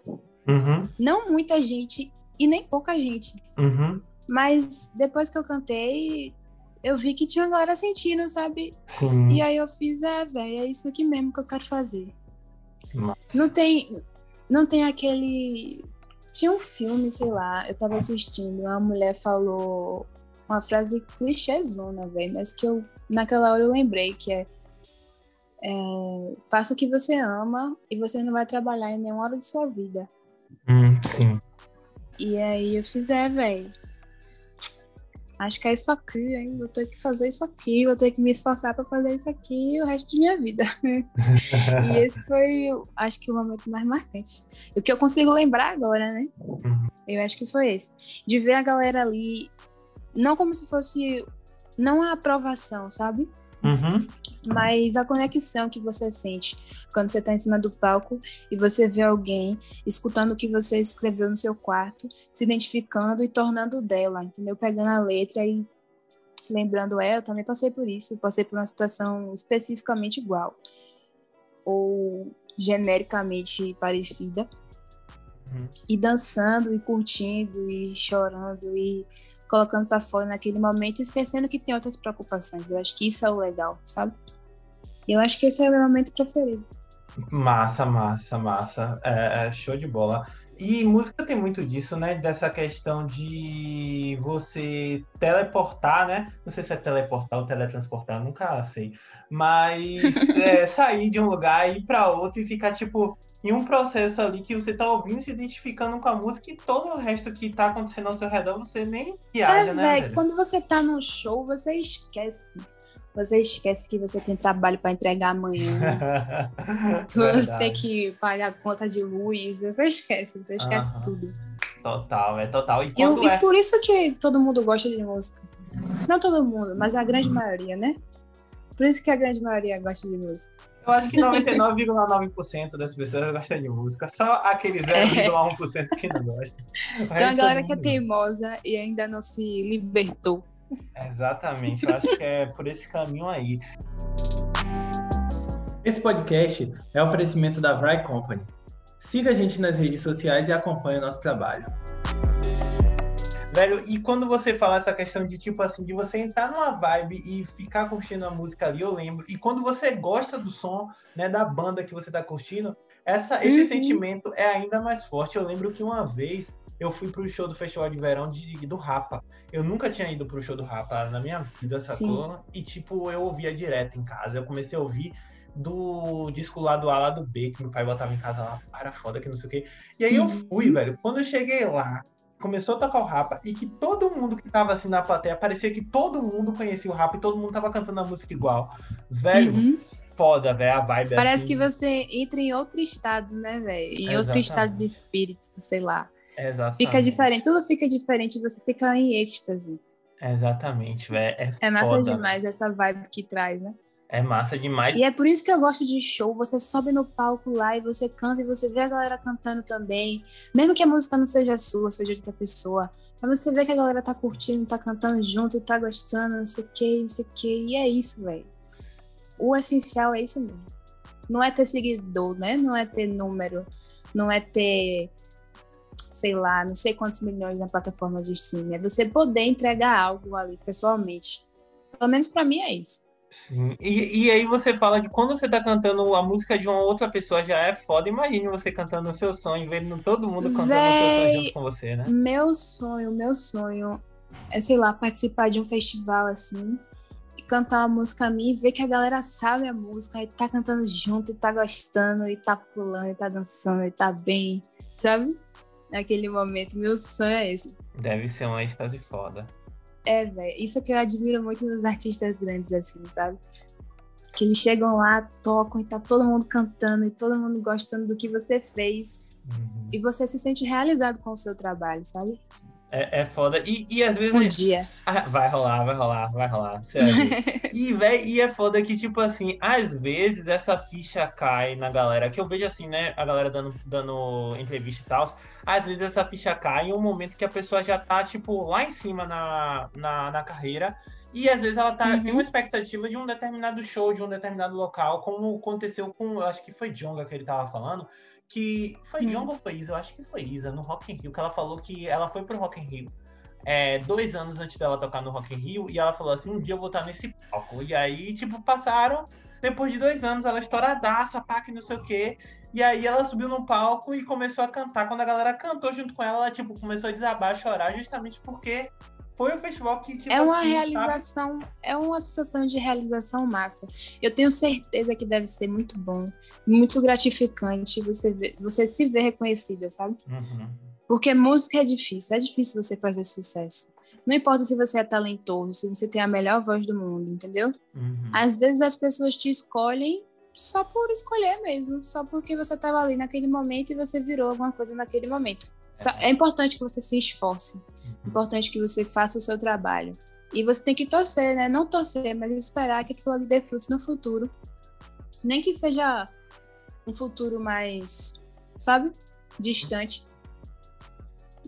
Uhum. Não muita gente e nem pouca gente. Uhum. Mas depois que eu cantei, eu vi que tinha uma galera sentindo, sabe? Sim. E aí eu fiz, é, velho, é isso aqui mesmo que eu quero fazer. Massa. Não tem, não tem aquele. Tinha um filme, sei lá, eu tava assistindo, uma mulher falou uma frase clichêzona, velho, mas que eu, naquela hora eu lembrei, que é, é, faça o que você ama e você não vai trabalhar em nenhuma hora de sua vida. Hum, sim. E aí eu fiz, é, velho. Acho que é isso aqui, hein? Vou ter que fazer isso aqui, vou ter que me esforçar pra fazer isso aqui o resto de minha vida. E esse foi, acho que, o momento mais marcante. O que eu consigo lembrar agora, né? Uhum. Eu acho que foi esse. De ver a galera ali, não como se fosse. Não a aprovação, sabe? Uhum. Mas a conexão que você sente quando você tá em cima do palco e você vê alguém escutando o que você escreveu no seu quarto, se identificando e tornando dela, entendeu? Pegando a letra e lembrando, é, eu também passei por isso, passei por uma situação especificamente igual ou genericamente parecida. Uhum. E dançando e curtindo e chorando e colocando pra fora naquele momento, esquecendo que tem outras preocupações. Eu acho que isso é o legal, sabe? Eu acho que esse é o meu momento preferido. Massa, massa, massa. É, é, show de bola. E música tem muito disso, né? Dessa questão de você teleportar, né? Não sei se é teleportar ou teletransportar, nunca sei. Mas é, sair de um lugar e ir para outro e ficar, tipo, em um processo ali que você tá ouvindo, se identificando com a música e todo o resto que tá acontecendo ao seu redor, você nem viaja, é, né? Véio, quando você tá no show, você esquece você esquece que você tem trabalho para entregar amanhã. que você tem que pagar conta de luz. Você esquece, você esquece tudo. Total, é total. E, e, é... e, por isso que todo mundo gosta de música. Não todo mundo, mas a grande maioria, né? Por isso que a grande maioria gosta de música. Eu acho que 99,9% das pessoas gostam de música, só aqueles 0,1% é. que não gostam. Tem uma galera que é teimosa e ainda não se libertou Exatamente, eu acho que é por esse caminho aí. Esse podcast é oferecimento da Vry Company. Siga a gente nas redes sociais e acompanhe o nosso trabalho. Velho, e quando você fala essa questão de tipo assim, de você entrar numa vibe e ficar curtindo a música ali, eu lembro. E quando você gosta do som, né, da banda que você tá curtindo, essa, esse uhum. sentimento é ainda mais forte. Eu lembro que uma vez eu fui pro show do Festival de Verão de, do Rapa. Eu nunca tinha ido pro show do Rapa na minha vida, sacou? Sim. E, tipo, eu ouvia direto em casa. Eu comecei a ouvir do disco lá do A, lá do B, que meu pai botava em casa lá, para foda, que não sei o quê. E aí eu uhum. fui, velho. Quando eu cheguei lá, começou a tocar o Rapa, e que todo mundo que tava assim na plateia, parecia que todo mundo conhecia o Rapa e todo mundo tava cantando a música igual. Velho, uhum foda, velho, a vibe Parece assim. que você entra em outro estado, né, velho? Em Exatamente. outro estado de espírito, sei lá. Exatamente. Fica diferente, tudo fica diferente, você fica em êxtase. Exatamente, velho. É, é massa foda. demais essa vibe que traz, né? É massa demais. E é por isso que eu gosto de show. Você sobe no palco lá e você canta e você vê a galera cantando também. Mesmo que a música não seja sua, seja de outra pessoa. Mas você vê que a galera tá curtindo, tá cantando junto, tá gostando, não sei o que, não sei o que. E é isso, velho. O essencial é isso mesmo. Não é ter seguidor, né? Não é ter número. Não é ter sei lá, não sei quantos milhões na plataforma de streaming. É você poder entregar algo ali pessoalmente. Pelo menos para mim é isso. Sim. E, e aí você fala que quando você tá cantando a música de uma outra pessoa já é foda. Imagine você cantando o seu sonho, vendo todo mundo cantando Véi, o seu sonho junto com você, né? Meu sonho, meu sonho é, sei lá, participar de um festival assim e cantar uma música minha e ver que a galera sabe a música e tá cantando junto e tá gostando e tá pulando e tá dançando e tá bem, sabe? naquele momento. Meu sonho é esse. Deve ser uma êxtase foda. É, velho. Isso que eu admiro muito nos artistas grandes, assim, sabe? Que eles chegam lá, tocam e tá todo mundo cantando e todo mundo gostando do que você fez. Uhum. E você se sente realizado com o seu trabalho, sabe? É, é foda. E, e às vezes. Um dia. Ah, vai rolar, vai rolar, vai rolar. Sério. e, véi, e é foda que, tipo assim, às vezes essa ficha cai na galera. Que eu vejo assim, né? A galera dando, dando entrevista e tal. Às vezes essa ficha cai em um momento que a pessoa já tá, tipo, lá em cima na, na, na carreira. E às vezes ela tá uhum. em uma expectativa de um determinado show, de um determinado local, como aconteceu com, eu acho que foi Jonga que ele tava falando, que foi hum. Ou foi Isa? Eu acho que foi Isa, no Rock in Rio, que ela falou que ela foi pro Rock in Rio é, dois anos antes dela tocar no Rock in Rio, e ela falou assim, um dia eu vou estar nesse palco. E aí, tipo, passaram, depois de dois anos, ela estouradaça, pá, que não sei o quê. E aí ela subiu no palco e começou a cantar. Quando a galera cantou junto com ela, ela, tipo, começou a desabar, a chorar, justamente porque foi um festival que tipo, é uma assim, realização, sabe? é uma sensação de realização massa. Eu tenho certeza que deve ser muito bom, muito gratificante você ver, você se ver reconhecida, sabe? Uhum. Porque música é difícil, é difícil você fazer sucesso. Não importa se você é talentoso, se você tem a melhor voz do mundo, entendeu? Uhum. Às vezes as pessoas te escolhem só por escolher mesmo, só porque você estava ali naquele momento e você virou alguma coisa naquele momento. É importante que você se esforce. É importante que você faça o seu trabalho. E você tem que torcer, né? Não torcer, mas esperar que aquilo ali dê frutos no futuro. Nem que seja um futuro mais, sabe? Distante.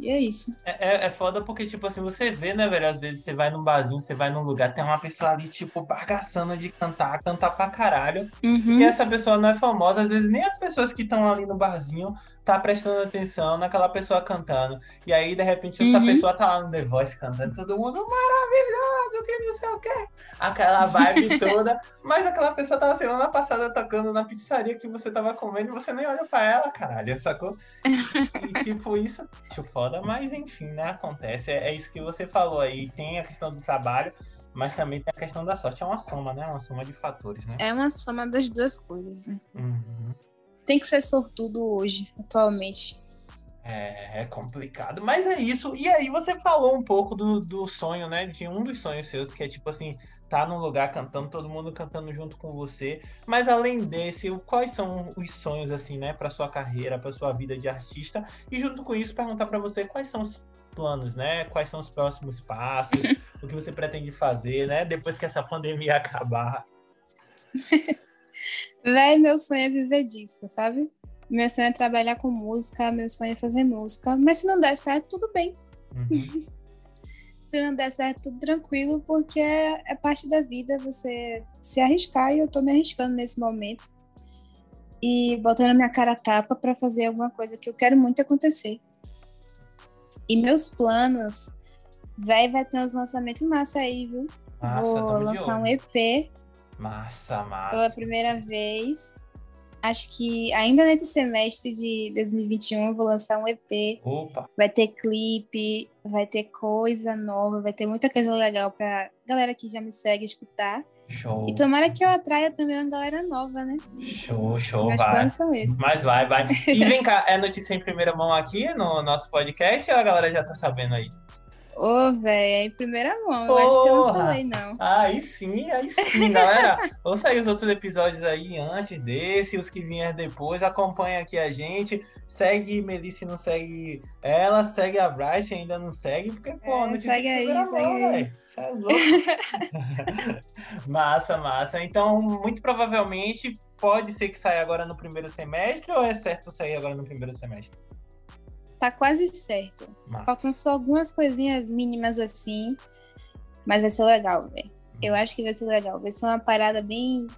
E é isso. É, é, é, foda porque, tipo assim, você vê, né, velho? Às vezes você vai num barzinho, você vai num lugar, tem uma pessoa ali, tipo, bagaçando de cantar, cantar pra caralho. Uhum. E essa pessoa não é famosa, às vezes nem as pessoas que estão ali no barzinho tá prestando atenção naquela pessoa cantando. E aí, de repente, essa uhum. pessoa tá lá no The Voice cantando, todo mundo maravilhoso, que não sei o quê. Aquela vibe toda. Mas aquela pessoa tava semana passada tocando na pizzaria que você tava comendo e você nem olha pra ela, caralho, sacou? E tipo, isso, acho foda, mas enfim, né? Acontece. É, é isso que você falou aí. Tem a questão do trabalho, mas também tem a questão da sorte. É uma soma, né? Uma soma de fatores, né? É uma soma das duas coisas, né? Uhum. Tem que ser sortudo hoje, atualmente. É, é complicado, mas é isso. E aí você falou um pouco do, do sonho, né? De um dos sonhos seus, que é tipo assim, tá num lugar cantando, todo mundo cantando junto com você. Mas além desse, quais são os sonhos assim, né, para sua carreira, para sua vida de artista? E junto com isso, perguntar para você quais são os planos, né? Quais são os próximos passos? o que você pretende fazer, né? Depois que essa pandemia acabar. Véi, meu sonho é viver disso, sabe? Meu sonho é trabalhar com música, meu sonho é fazer música. Mas se não der certo, tudo bem. Uhum. se não der certo, tudo tranquilo, porque é, é parte da vida você se arriscar e eu tô me arriscando nesse momento. E botando minha cara a tapa para fazer alguma coisa que eu quero muito acontecer. E meus planos, véi, vai ter uns lançamentos massa aí, viu? Massa, Vou lançar um EP. Massa, massa. Pela primeira vez. Acho que ainda nesse semestre de 2021 eu vou lançar um EP. Opa. Vai ter clipe, vai ter coisa nova, vai ter muita coisa legal pra galera que já me segue escutar. Show. E tomara que eu atraia também uma galera nova, né? Show, show, Meus vai. São esses. Mas vai, vai. E vem cá, é notícia em primeira mão aqui no nosso podcast ou a galera já tá sabendo aí? Ô, oh, velho, é em primeira mão. Porra. Eu acho que eu não falei, não. Aí sim, aí sim, galera. Ouça aí os outros episódios aí antes desse, os que vieram depois. Acompanha aqui a gente. Segue Melissa não segue ela, segue a Bryce ainda não segue, porque, pô, é, não segue aí, segue mão, aí. É massa, massa. Então, muito provavelmente pode ser que saia agora no primeiro semestre ou é certo sair agora no primeiro semestre? Tá quase certo. Massa. Faltam só algumas coisinhas mínimas assim, mas vai ser legal, velho. Eu hum. acho que vai ser legal. Vai ser uma parada bem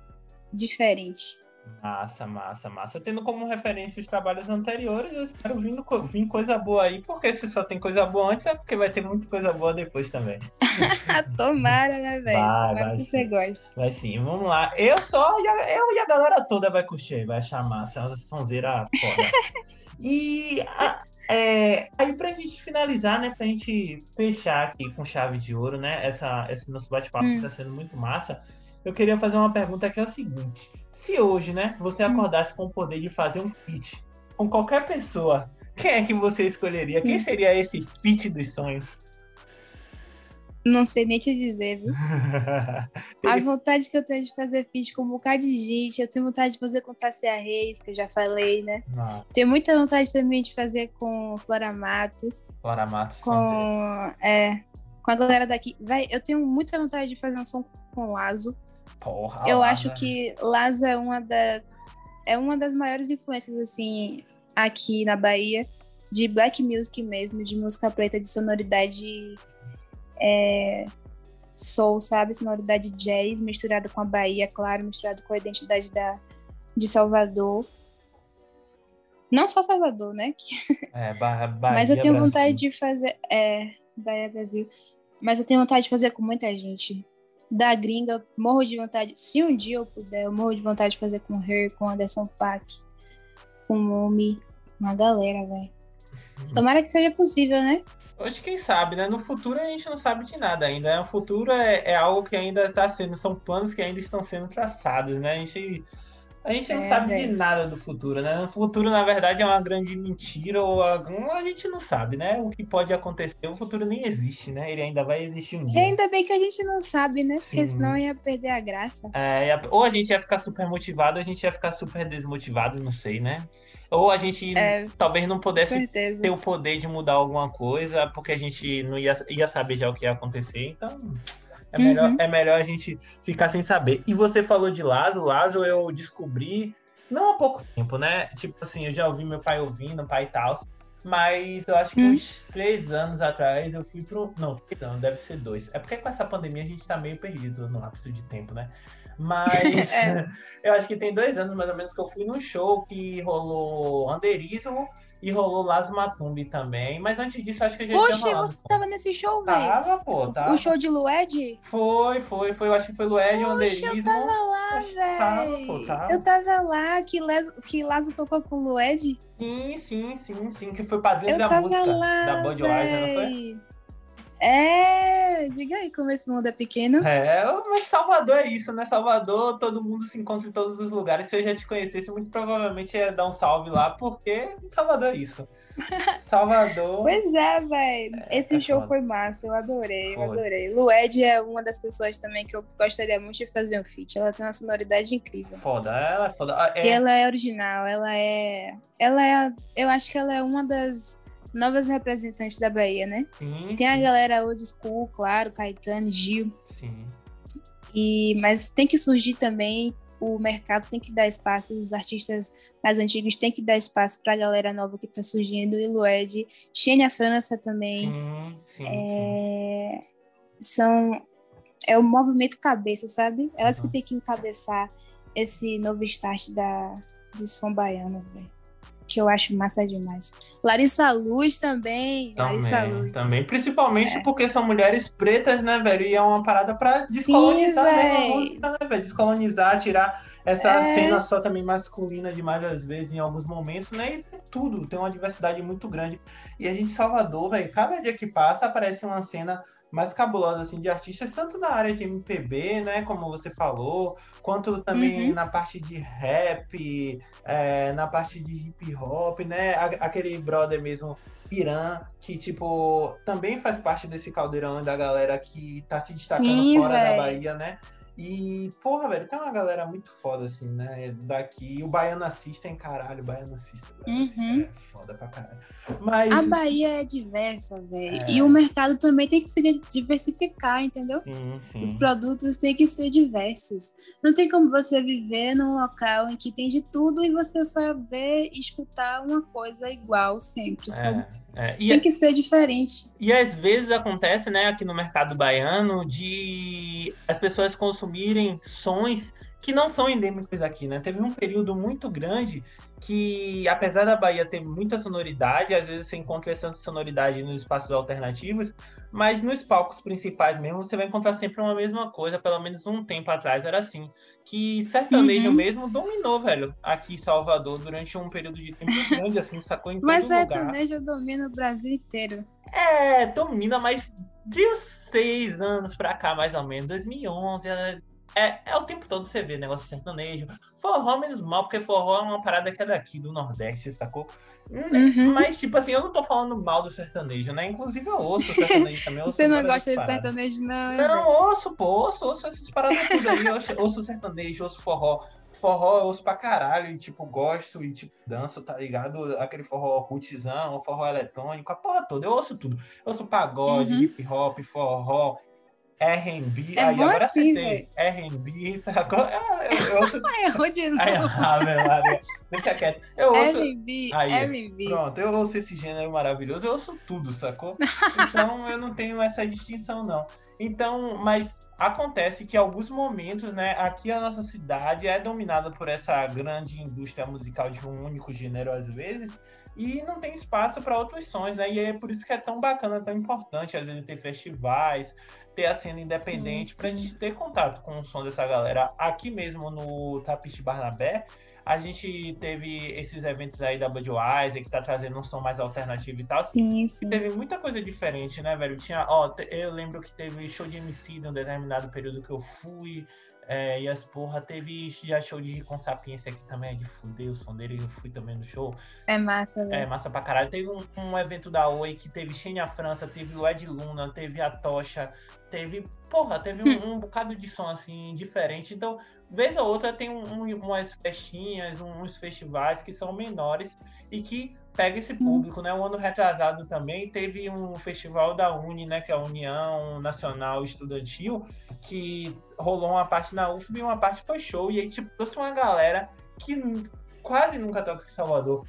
diferente. Massa, massa, massa. Tendo como referência os trabalhos anteriores, eu espero vir, vir coisa boa aí, porque se só tem coisa boa antes, é porque vai ter muita coisa boa depois também. Tomara, né, velho? Tomara vai que sim. você goste. Vai sim, vamos lá. Eu só, eu e a galera toda vai curtir, vai chamar, é uma sonzeira foda. e a, é, aí pra gente finalizar, né, pra gente fechar aqui com chave de ouro, né, essa, esse nosso bate-papo hum. tá sendo muito massa, eu queria fazer uma pergunta que é o seguinte. Se hoje, né, você hum. acordasse com o poder de fazer um feat com qualquer pessoa, quem é que você escolheria? Quem hum. seria esse feat dos sonhos? Não sei nem te dizer, viu? a vontade que eu tenho de fazer feat com um bocado de gente, eu tenho vontade de fazer com Tassia Reis, que eu já falei, né? Ah. Tenho muita vontade também de fazer com Flora Matos. Flora Matos. Com, é, com a galera daqui. Vai, eu tenho muita vontade de fazer um som com Lazo. Porra, eu acho que Lazo é uma, da, é uma das maiores influências, assim, aqui na Bahia, de black music mesmo, de música preta, de sonoridade é, soul, sabe? Sonoridade jazz misturada com a Bahia, claro, misturado com a identidade da, de Salvador. Não só Salvador, né? É, Bahia, Mas eu tenho Brasil. vontade de fazer. É, Bahia Brasil. Mas eu tenho vontade de fazer com muita gente. Da gringa, morro de vontade. Se um dia eu puder, eu morro de vontade de fazer com Her, com Anderson Paak, com Omi, uma galera, velho. Uhum. Tomara que seja possível, né? Hoje, quem sabe, né? No futuro a gente não sabe de nada ainda. Né? O futuro é, é algo que ainda está sendo, são planos que ainda estão sendo traçados, né? A gente, a gente não é, sabe de nada do futuro, né? O futuro, na verdade, é uma grande mentira ou a gente não sabe, né? O que pode acontecer. O futuro nem existe, né? Ele ainda vai existir um dia. E ainda bem que a gente não sabe, né? Porque Sim. senão ia perder a graça. É, ou a gente ia ficar super motivado, ou a gente ia ficar super desmotivado, não sei, né? Ou a gente é, talvez não pudesse ter o poder de mudar alguma coisa, porque a gente não ia, ia saber já o que ia acontecer. Então, é, uhum. melhor, é melhor a gente ficar sem saber. E você falou de Lazo. Lazo eu descobri não há pouco tempo, né? Tipo assim, eu já ouvi meu pai ouvindo, pai e tal. Mas eu acho que hum. uns três anos atrás eu fui pro. Não, não, deve ser dois. É porque com essa pandemia a gente tá meio perdido no lapso de tempo, né? Mas é. eu acho que tem dois anos mais ou menos que eu fui num show que rolou Anderismo e rolou Las Matumbi também. Mas antes disso, acho que a gente Oxe, tinha você tava nesse show, velho? Tava, pô. Tava. O show de Lued? Foi, foi, foi. Eu acho que foi Lued e Anderismo. eu tava lá, velho. Tava, pô, tava. Eu tava lá, que, Les, que Lazo tocou com o Lued. Sim, sim, sim, sim. Que foi padrinho da música lá, da Budweiser, não foi? É, diga aí como esse mundo é pequeno. É, mas Salvador é isso, né? Salvador, todo mundo se encontra em todos os lugares. Se eu já te conhecesse, muito provavelmente ia dar um salve lá, porque Salvador é isso. Salvador. pois é, velho. É, esse é show foda. foi massa, eu adorei, foi. eu adorei. Lued é uma das pessoas também que eu gostaria muito de fazer um feat. Ela tem uma sonoridade incrível. Foda, ela é foda. Ah, é... E ela é original, ela é. Ela é. Eu acho que ela é uma das novas representantes da Bahia, né? Sim, tem a galera old school, claro, Caetano, Gil. Sim. E, mas tem que surgir também, o mercado tem que dar espaço, os artistas mais antigos têm que dar espaço para a galera nova que está surgindo, e Lued, Xenia França também. Sim, sim, é, sim. São. É o movimento cabeça, sabe? Elas uhum. que têm que encabeçar esse novo start da, do som baiano, velho que eu acho massa demais. Larissa Luz também. também Larissa Luz. Também, principalmente é. porque são mulheres pretas, né, velho? E é uma parada pra descolonizar Sim, a música, né, velho? Descolonizar, tirar essa é. cena só também masculina demais, às vezes, em alguns momentos, né? E tem tudo, tem uma diversidade muito grande. E a gente, Salvador, velho, cada dia que passa aparece uma cena mais cabulosa assim de artistas tanto na área de MPB, né, como você falou, quanto também uhum. na parte de rap, é, na parte de hip hop, né, aquele brother mesmo Irã, que, tipo, também faz parte desse caldeirão da galera que tá se destacando Sim, fora véio. da Bahia, né? E, porra, velho, tem uma galera muito foda, assim, né? Daqui. O Baiano Assistem, caralho, o Baiano Assistem. Uhum. É foda pra caralho. Mas... A Bahia é diversa, velho. É... E o mercado também tem que se diversificar, entendeu? Sim, sim. Os produtos têm que ser diversos. Não tem como você viver num local em que tem de tudo e você só ver e escutar uma coisa igual sempre, é, sabe? É, tem que ser diferente. E às vezes acontece, né, aqui no mercado baiano, de as pessoas consumirem sons que não são endêmicos aqui, né? Teve um período muito grande que, apesar da Bahia ter muita sonoridade, às vezes você encontra essa sonoridade nos espaços alternativos, mas nos palcos principais mesmo você vai encontrar sempre uma mesma coisa, pelo menos um tempo atrás era assim, que sertanejo uhum. mesmo dominou, velho, aqui em Salvador durante um período de tempo grande, assim, sacou em todo mas lugar. Mas sertanejo domina o Brasil inteiro. É, domina, mas de uns seis anos pra cá, mais ou menos, 2011, é, é o tempo todo você vê negócio sertanejo. Forró menos mal, porque forró é uma parada que é daqui, do Nordeste, sacou? Hum, uhum. Mas, tipo assim, eu não tô falando mal do sertanejo, né? Inclusive eu ouço sertanejo também. Você não gosta de sertanejo, não? Não, né? ouço, pô, ouço, ouço essas paradas tudo aí. Ouço, ouço sertanejo, ouço forró. Forró eu ouço pra caralho e, tipo, gosto e, tipo, danço, tá ligado? Aquele forró rootzão, forró eletrônico, a porra toda. Eu ouço tudo. Eu ouço pagode, uhum. hip hop, forró, R&B, é aí agora assim, acertei. R&B, tá? Eu, eu ouço... Errou de novo. Aí, ah, Maria, deixa quieto. Eu ouço... R&B, R&B. Pronto, eu ouço esse gênero maravilhoso, eu ouço tudo, sacou? Então eu não tenho essa distinção, não. Então, mas acontece que em alguns momentos, né, aqui a nossa cidade é dominada por essa grande indústria musical de um único gênero às vezes, e não tem espaço para outros sons, né? E é por isso que é tão bacana, tão importante, às vezes, ter festivais, ter a cena independente, para a gente ter contato com o som dessa galera. Aqui mesmo no Tapiste Barnabé, a gente teve esses eventos aí da Budweiser, que tá trazendo um som mais alternativo e tal. Sim, sim. Teve muita coisa diferente, né, velho? Tinha, ó, eu lembro que teve show de MC num determinado período que eu fui. É, e as porra, teve já show de Consapiência aqui também, é de fuder o som dele, eu fui também no show. É massa, velho. É massa pra caralho. Teve um, um evento da Oi que teve Xenia França, teve o Ed Luna, teve a Tocha, teve, porra, teve um, hum. um bocado de som assim diferente. Então, vez ou outra tem um, um, umas festinhas, uns festivais que são menores e que pega esse Sim. público, né? O ano retrasado também teve um festival da Uni, né? Que é a União Nacional Estudantil, que rolou uma parte na UFB e uma parte foi show. E aí, tipo, trouxe uma galera que quase nunca toca em Salvador.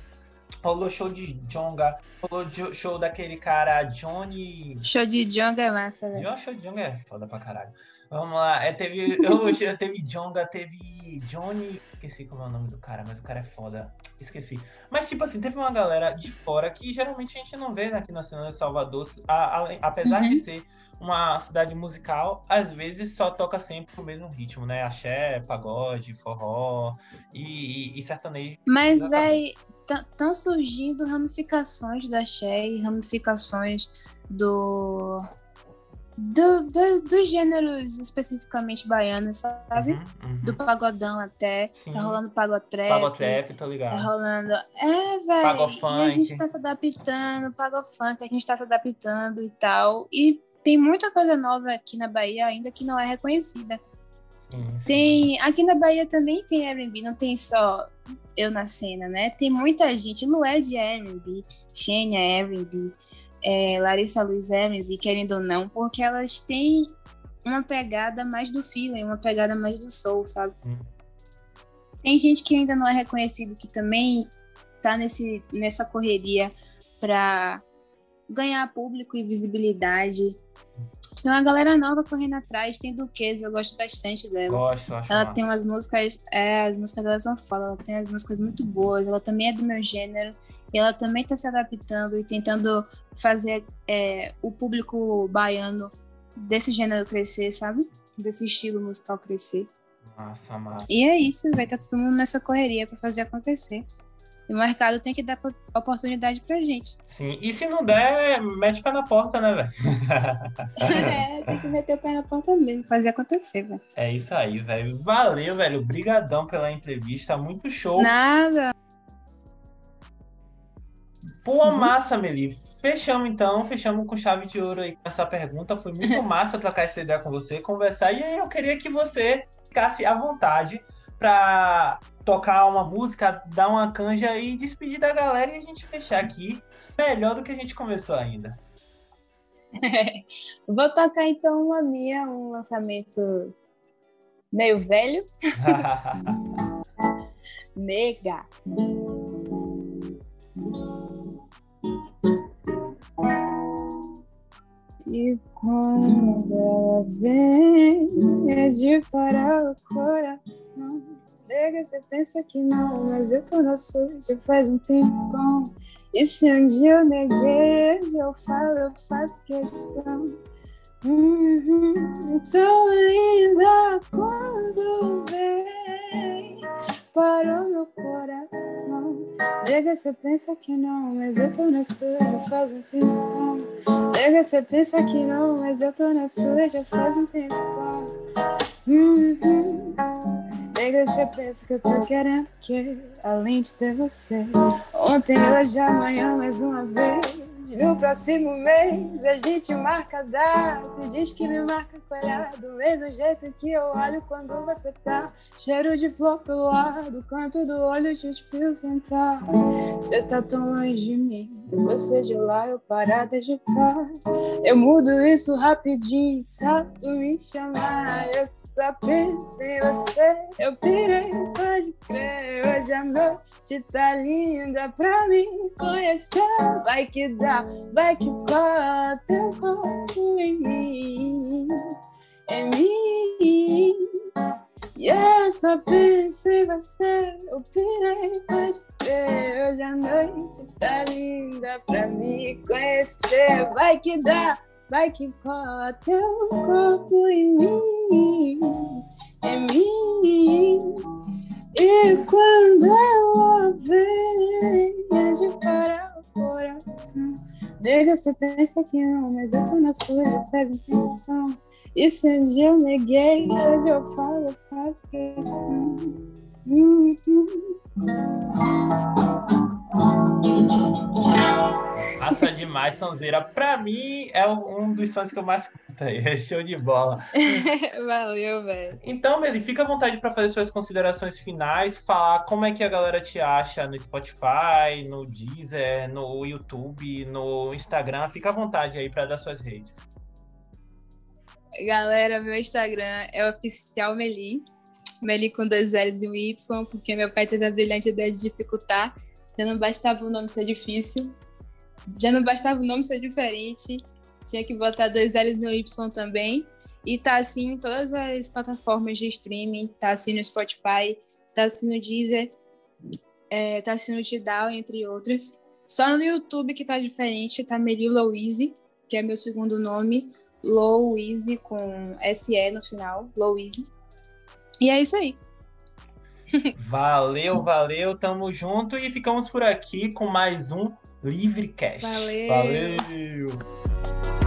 Rolou show de Jonga, rolou show daquele cara Johnny. Show de Jonga é massa, velho. Show de Jonga é foda pra caralho. Vamos lá. É, teve, eu, teve Jonga, teve Johnny. Esqueci como é o nome do cara, mas o cara é foda. Esqueci. Mas, tipo assim, teve uma galera de fora que geralmente a gente não vê aqui na cena de Salvador. A, a, apesar uhum. de ser uma cidade musical, às vezes só toca sempre o mesmo ritmo, né? Axé, pagode, forró e, e, e sertanejo. Mas, véi, estão surgindo ramificações do axé e ramificações do do, do, dos gêneros especificamente baianos, sabe? Uhum, uhum. Do pagodão até. Sim. Tá rolando pagotrap. Pagotrap, tô ligado. Tá rolando. É, velho. E a gente tá se adaptando, pagofunk, a gente tá se adaptando e tal. E tem muita coisa nova aqui na Bahia ainda que não é reconhecida. Sim, sim. Tem. Aqui na Bahia também tem R&B, não tem só eu na cena, né? Tem muita gente. Lued é R&B, Xenia é R&B é, Larissa Luiz Emily, querendo ou não, porque elas têm uma pegada mais do feeling, uma pegada mais do soul, sabe? Hum. Tem gente que ainda não é reconhecido, que também tá nesse, nessa correria para ganhar público e visibilidade. Tem uma galera nova correndo atrás, tem Duquesa, eu gosto bastante dela. Gosto, acho Ela massa. tem umas músicas, é, as músicas dela são foda, ela tem as músicas muito boas, ela também é do meu gênero, e ela também está se adaptando e tentando fazer é, o público baiano desse gênero crescer, sabe? Desse estilo musical crescer. Massa, massa. E é isso, vai estar tá todo mundo nessa correria para fazer acontecer. E o mercado tem que dar oportunidade pra gente. Sim, e se não der, mete o pé na porta, né, velho? é, tem que meter o pé na porta mesmo, fazer acontecer, velho. É isso aí, velho. Valeu, velho. Brigadão pela entrevista, muito show. Nada. Pô, uhum. massa, Meli. Fechamos então, fechamos com chave de ouro aí com essa pergunta. Foi muito massa trocar essa ideia com você, conversar. E aí eu queria que você ficasse à vontade para tocar uma música, dar uma canja e despedir da galera e a gente fechar aqui melhor do que a gente começou ainda. Vou tocar então uma minha, um lançamento meio velho. Mega. E quando ela vem, é de parar o coração. Nega, você pensa que não, mas eu tô na sua já faz um tempão. E se um dia eu neguei, eu falo, eu faço questão. Uhum, tão linda quando vem parou meu coração. Nega, você pensa que não, mas eu tô na sua já faz um tempão. Nega, você pensa que não, mas eu tô na sua já faz um tempão. Uhum. Nega, você pensa que eu tô querendo que, além de ter você, ontem, hoje, amanhã, mais uma vez. No próximo mês a gente marca a data. Diz que me marca colhar Do mesmo jeito que eu olho quando você tá. Cheiro de flor pelo ar Do canto do olho te espio sentar. Você tá tão longe de mim Você de lá, eu parada de cá Eu mudo isso rapidinho Só tu me chamar. Eu só penso em você. Eu pirei, pode crer Hoje a noite tá linda pra mim conhecer. Vai que dá vai que bota teu corpo em mim, em mim. E eu só penso em você, eu pirei, pode Hoje a noite tá linda pra me conhecer. Vai que dá, vai que bota teu corpo em mim, em mim. E quando ela vem, é de parar o coração. Diga se pensa que não, mas eu tô na sua já faz um tempão. E se um dia eu neguei, hoje eu falo, faço questão. Uhum. Massa demais, Sonzeira. Pra mim, é um dos sons que eu mais curto aí. É show de bola. Valeu, velho. Então, Meli, fica à vontade para fazer suas considerações finais, falar como é que a galera te acha no Spotify, no Deezer, no YouTube, no Instagram. Fica à vontade aí para dar suas redes. Galera, meu Instagram é oficial Meli. Meli com dois L's e um Y, porque meu pai teve a brilhante ideia de dificultar. Já não bastava o nome ser difícil, já não bastava o nome ser diferente, tinha que botar dois L's e um Y também. E tá assim em todas as plataformas de streaming, tá assim no Spotify, tá assim no Deezer, é, tá assim no Tidal, entre outras. Só no YouTube que tá diferente, tá Meri Louise, que é meu segundo nome, Louise com SE no final, Louise. E é isso aí. Valeu, valeu, tamo junto e ficamos por aqui com mais um Livrecast. Valeu. Valeu.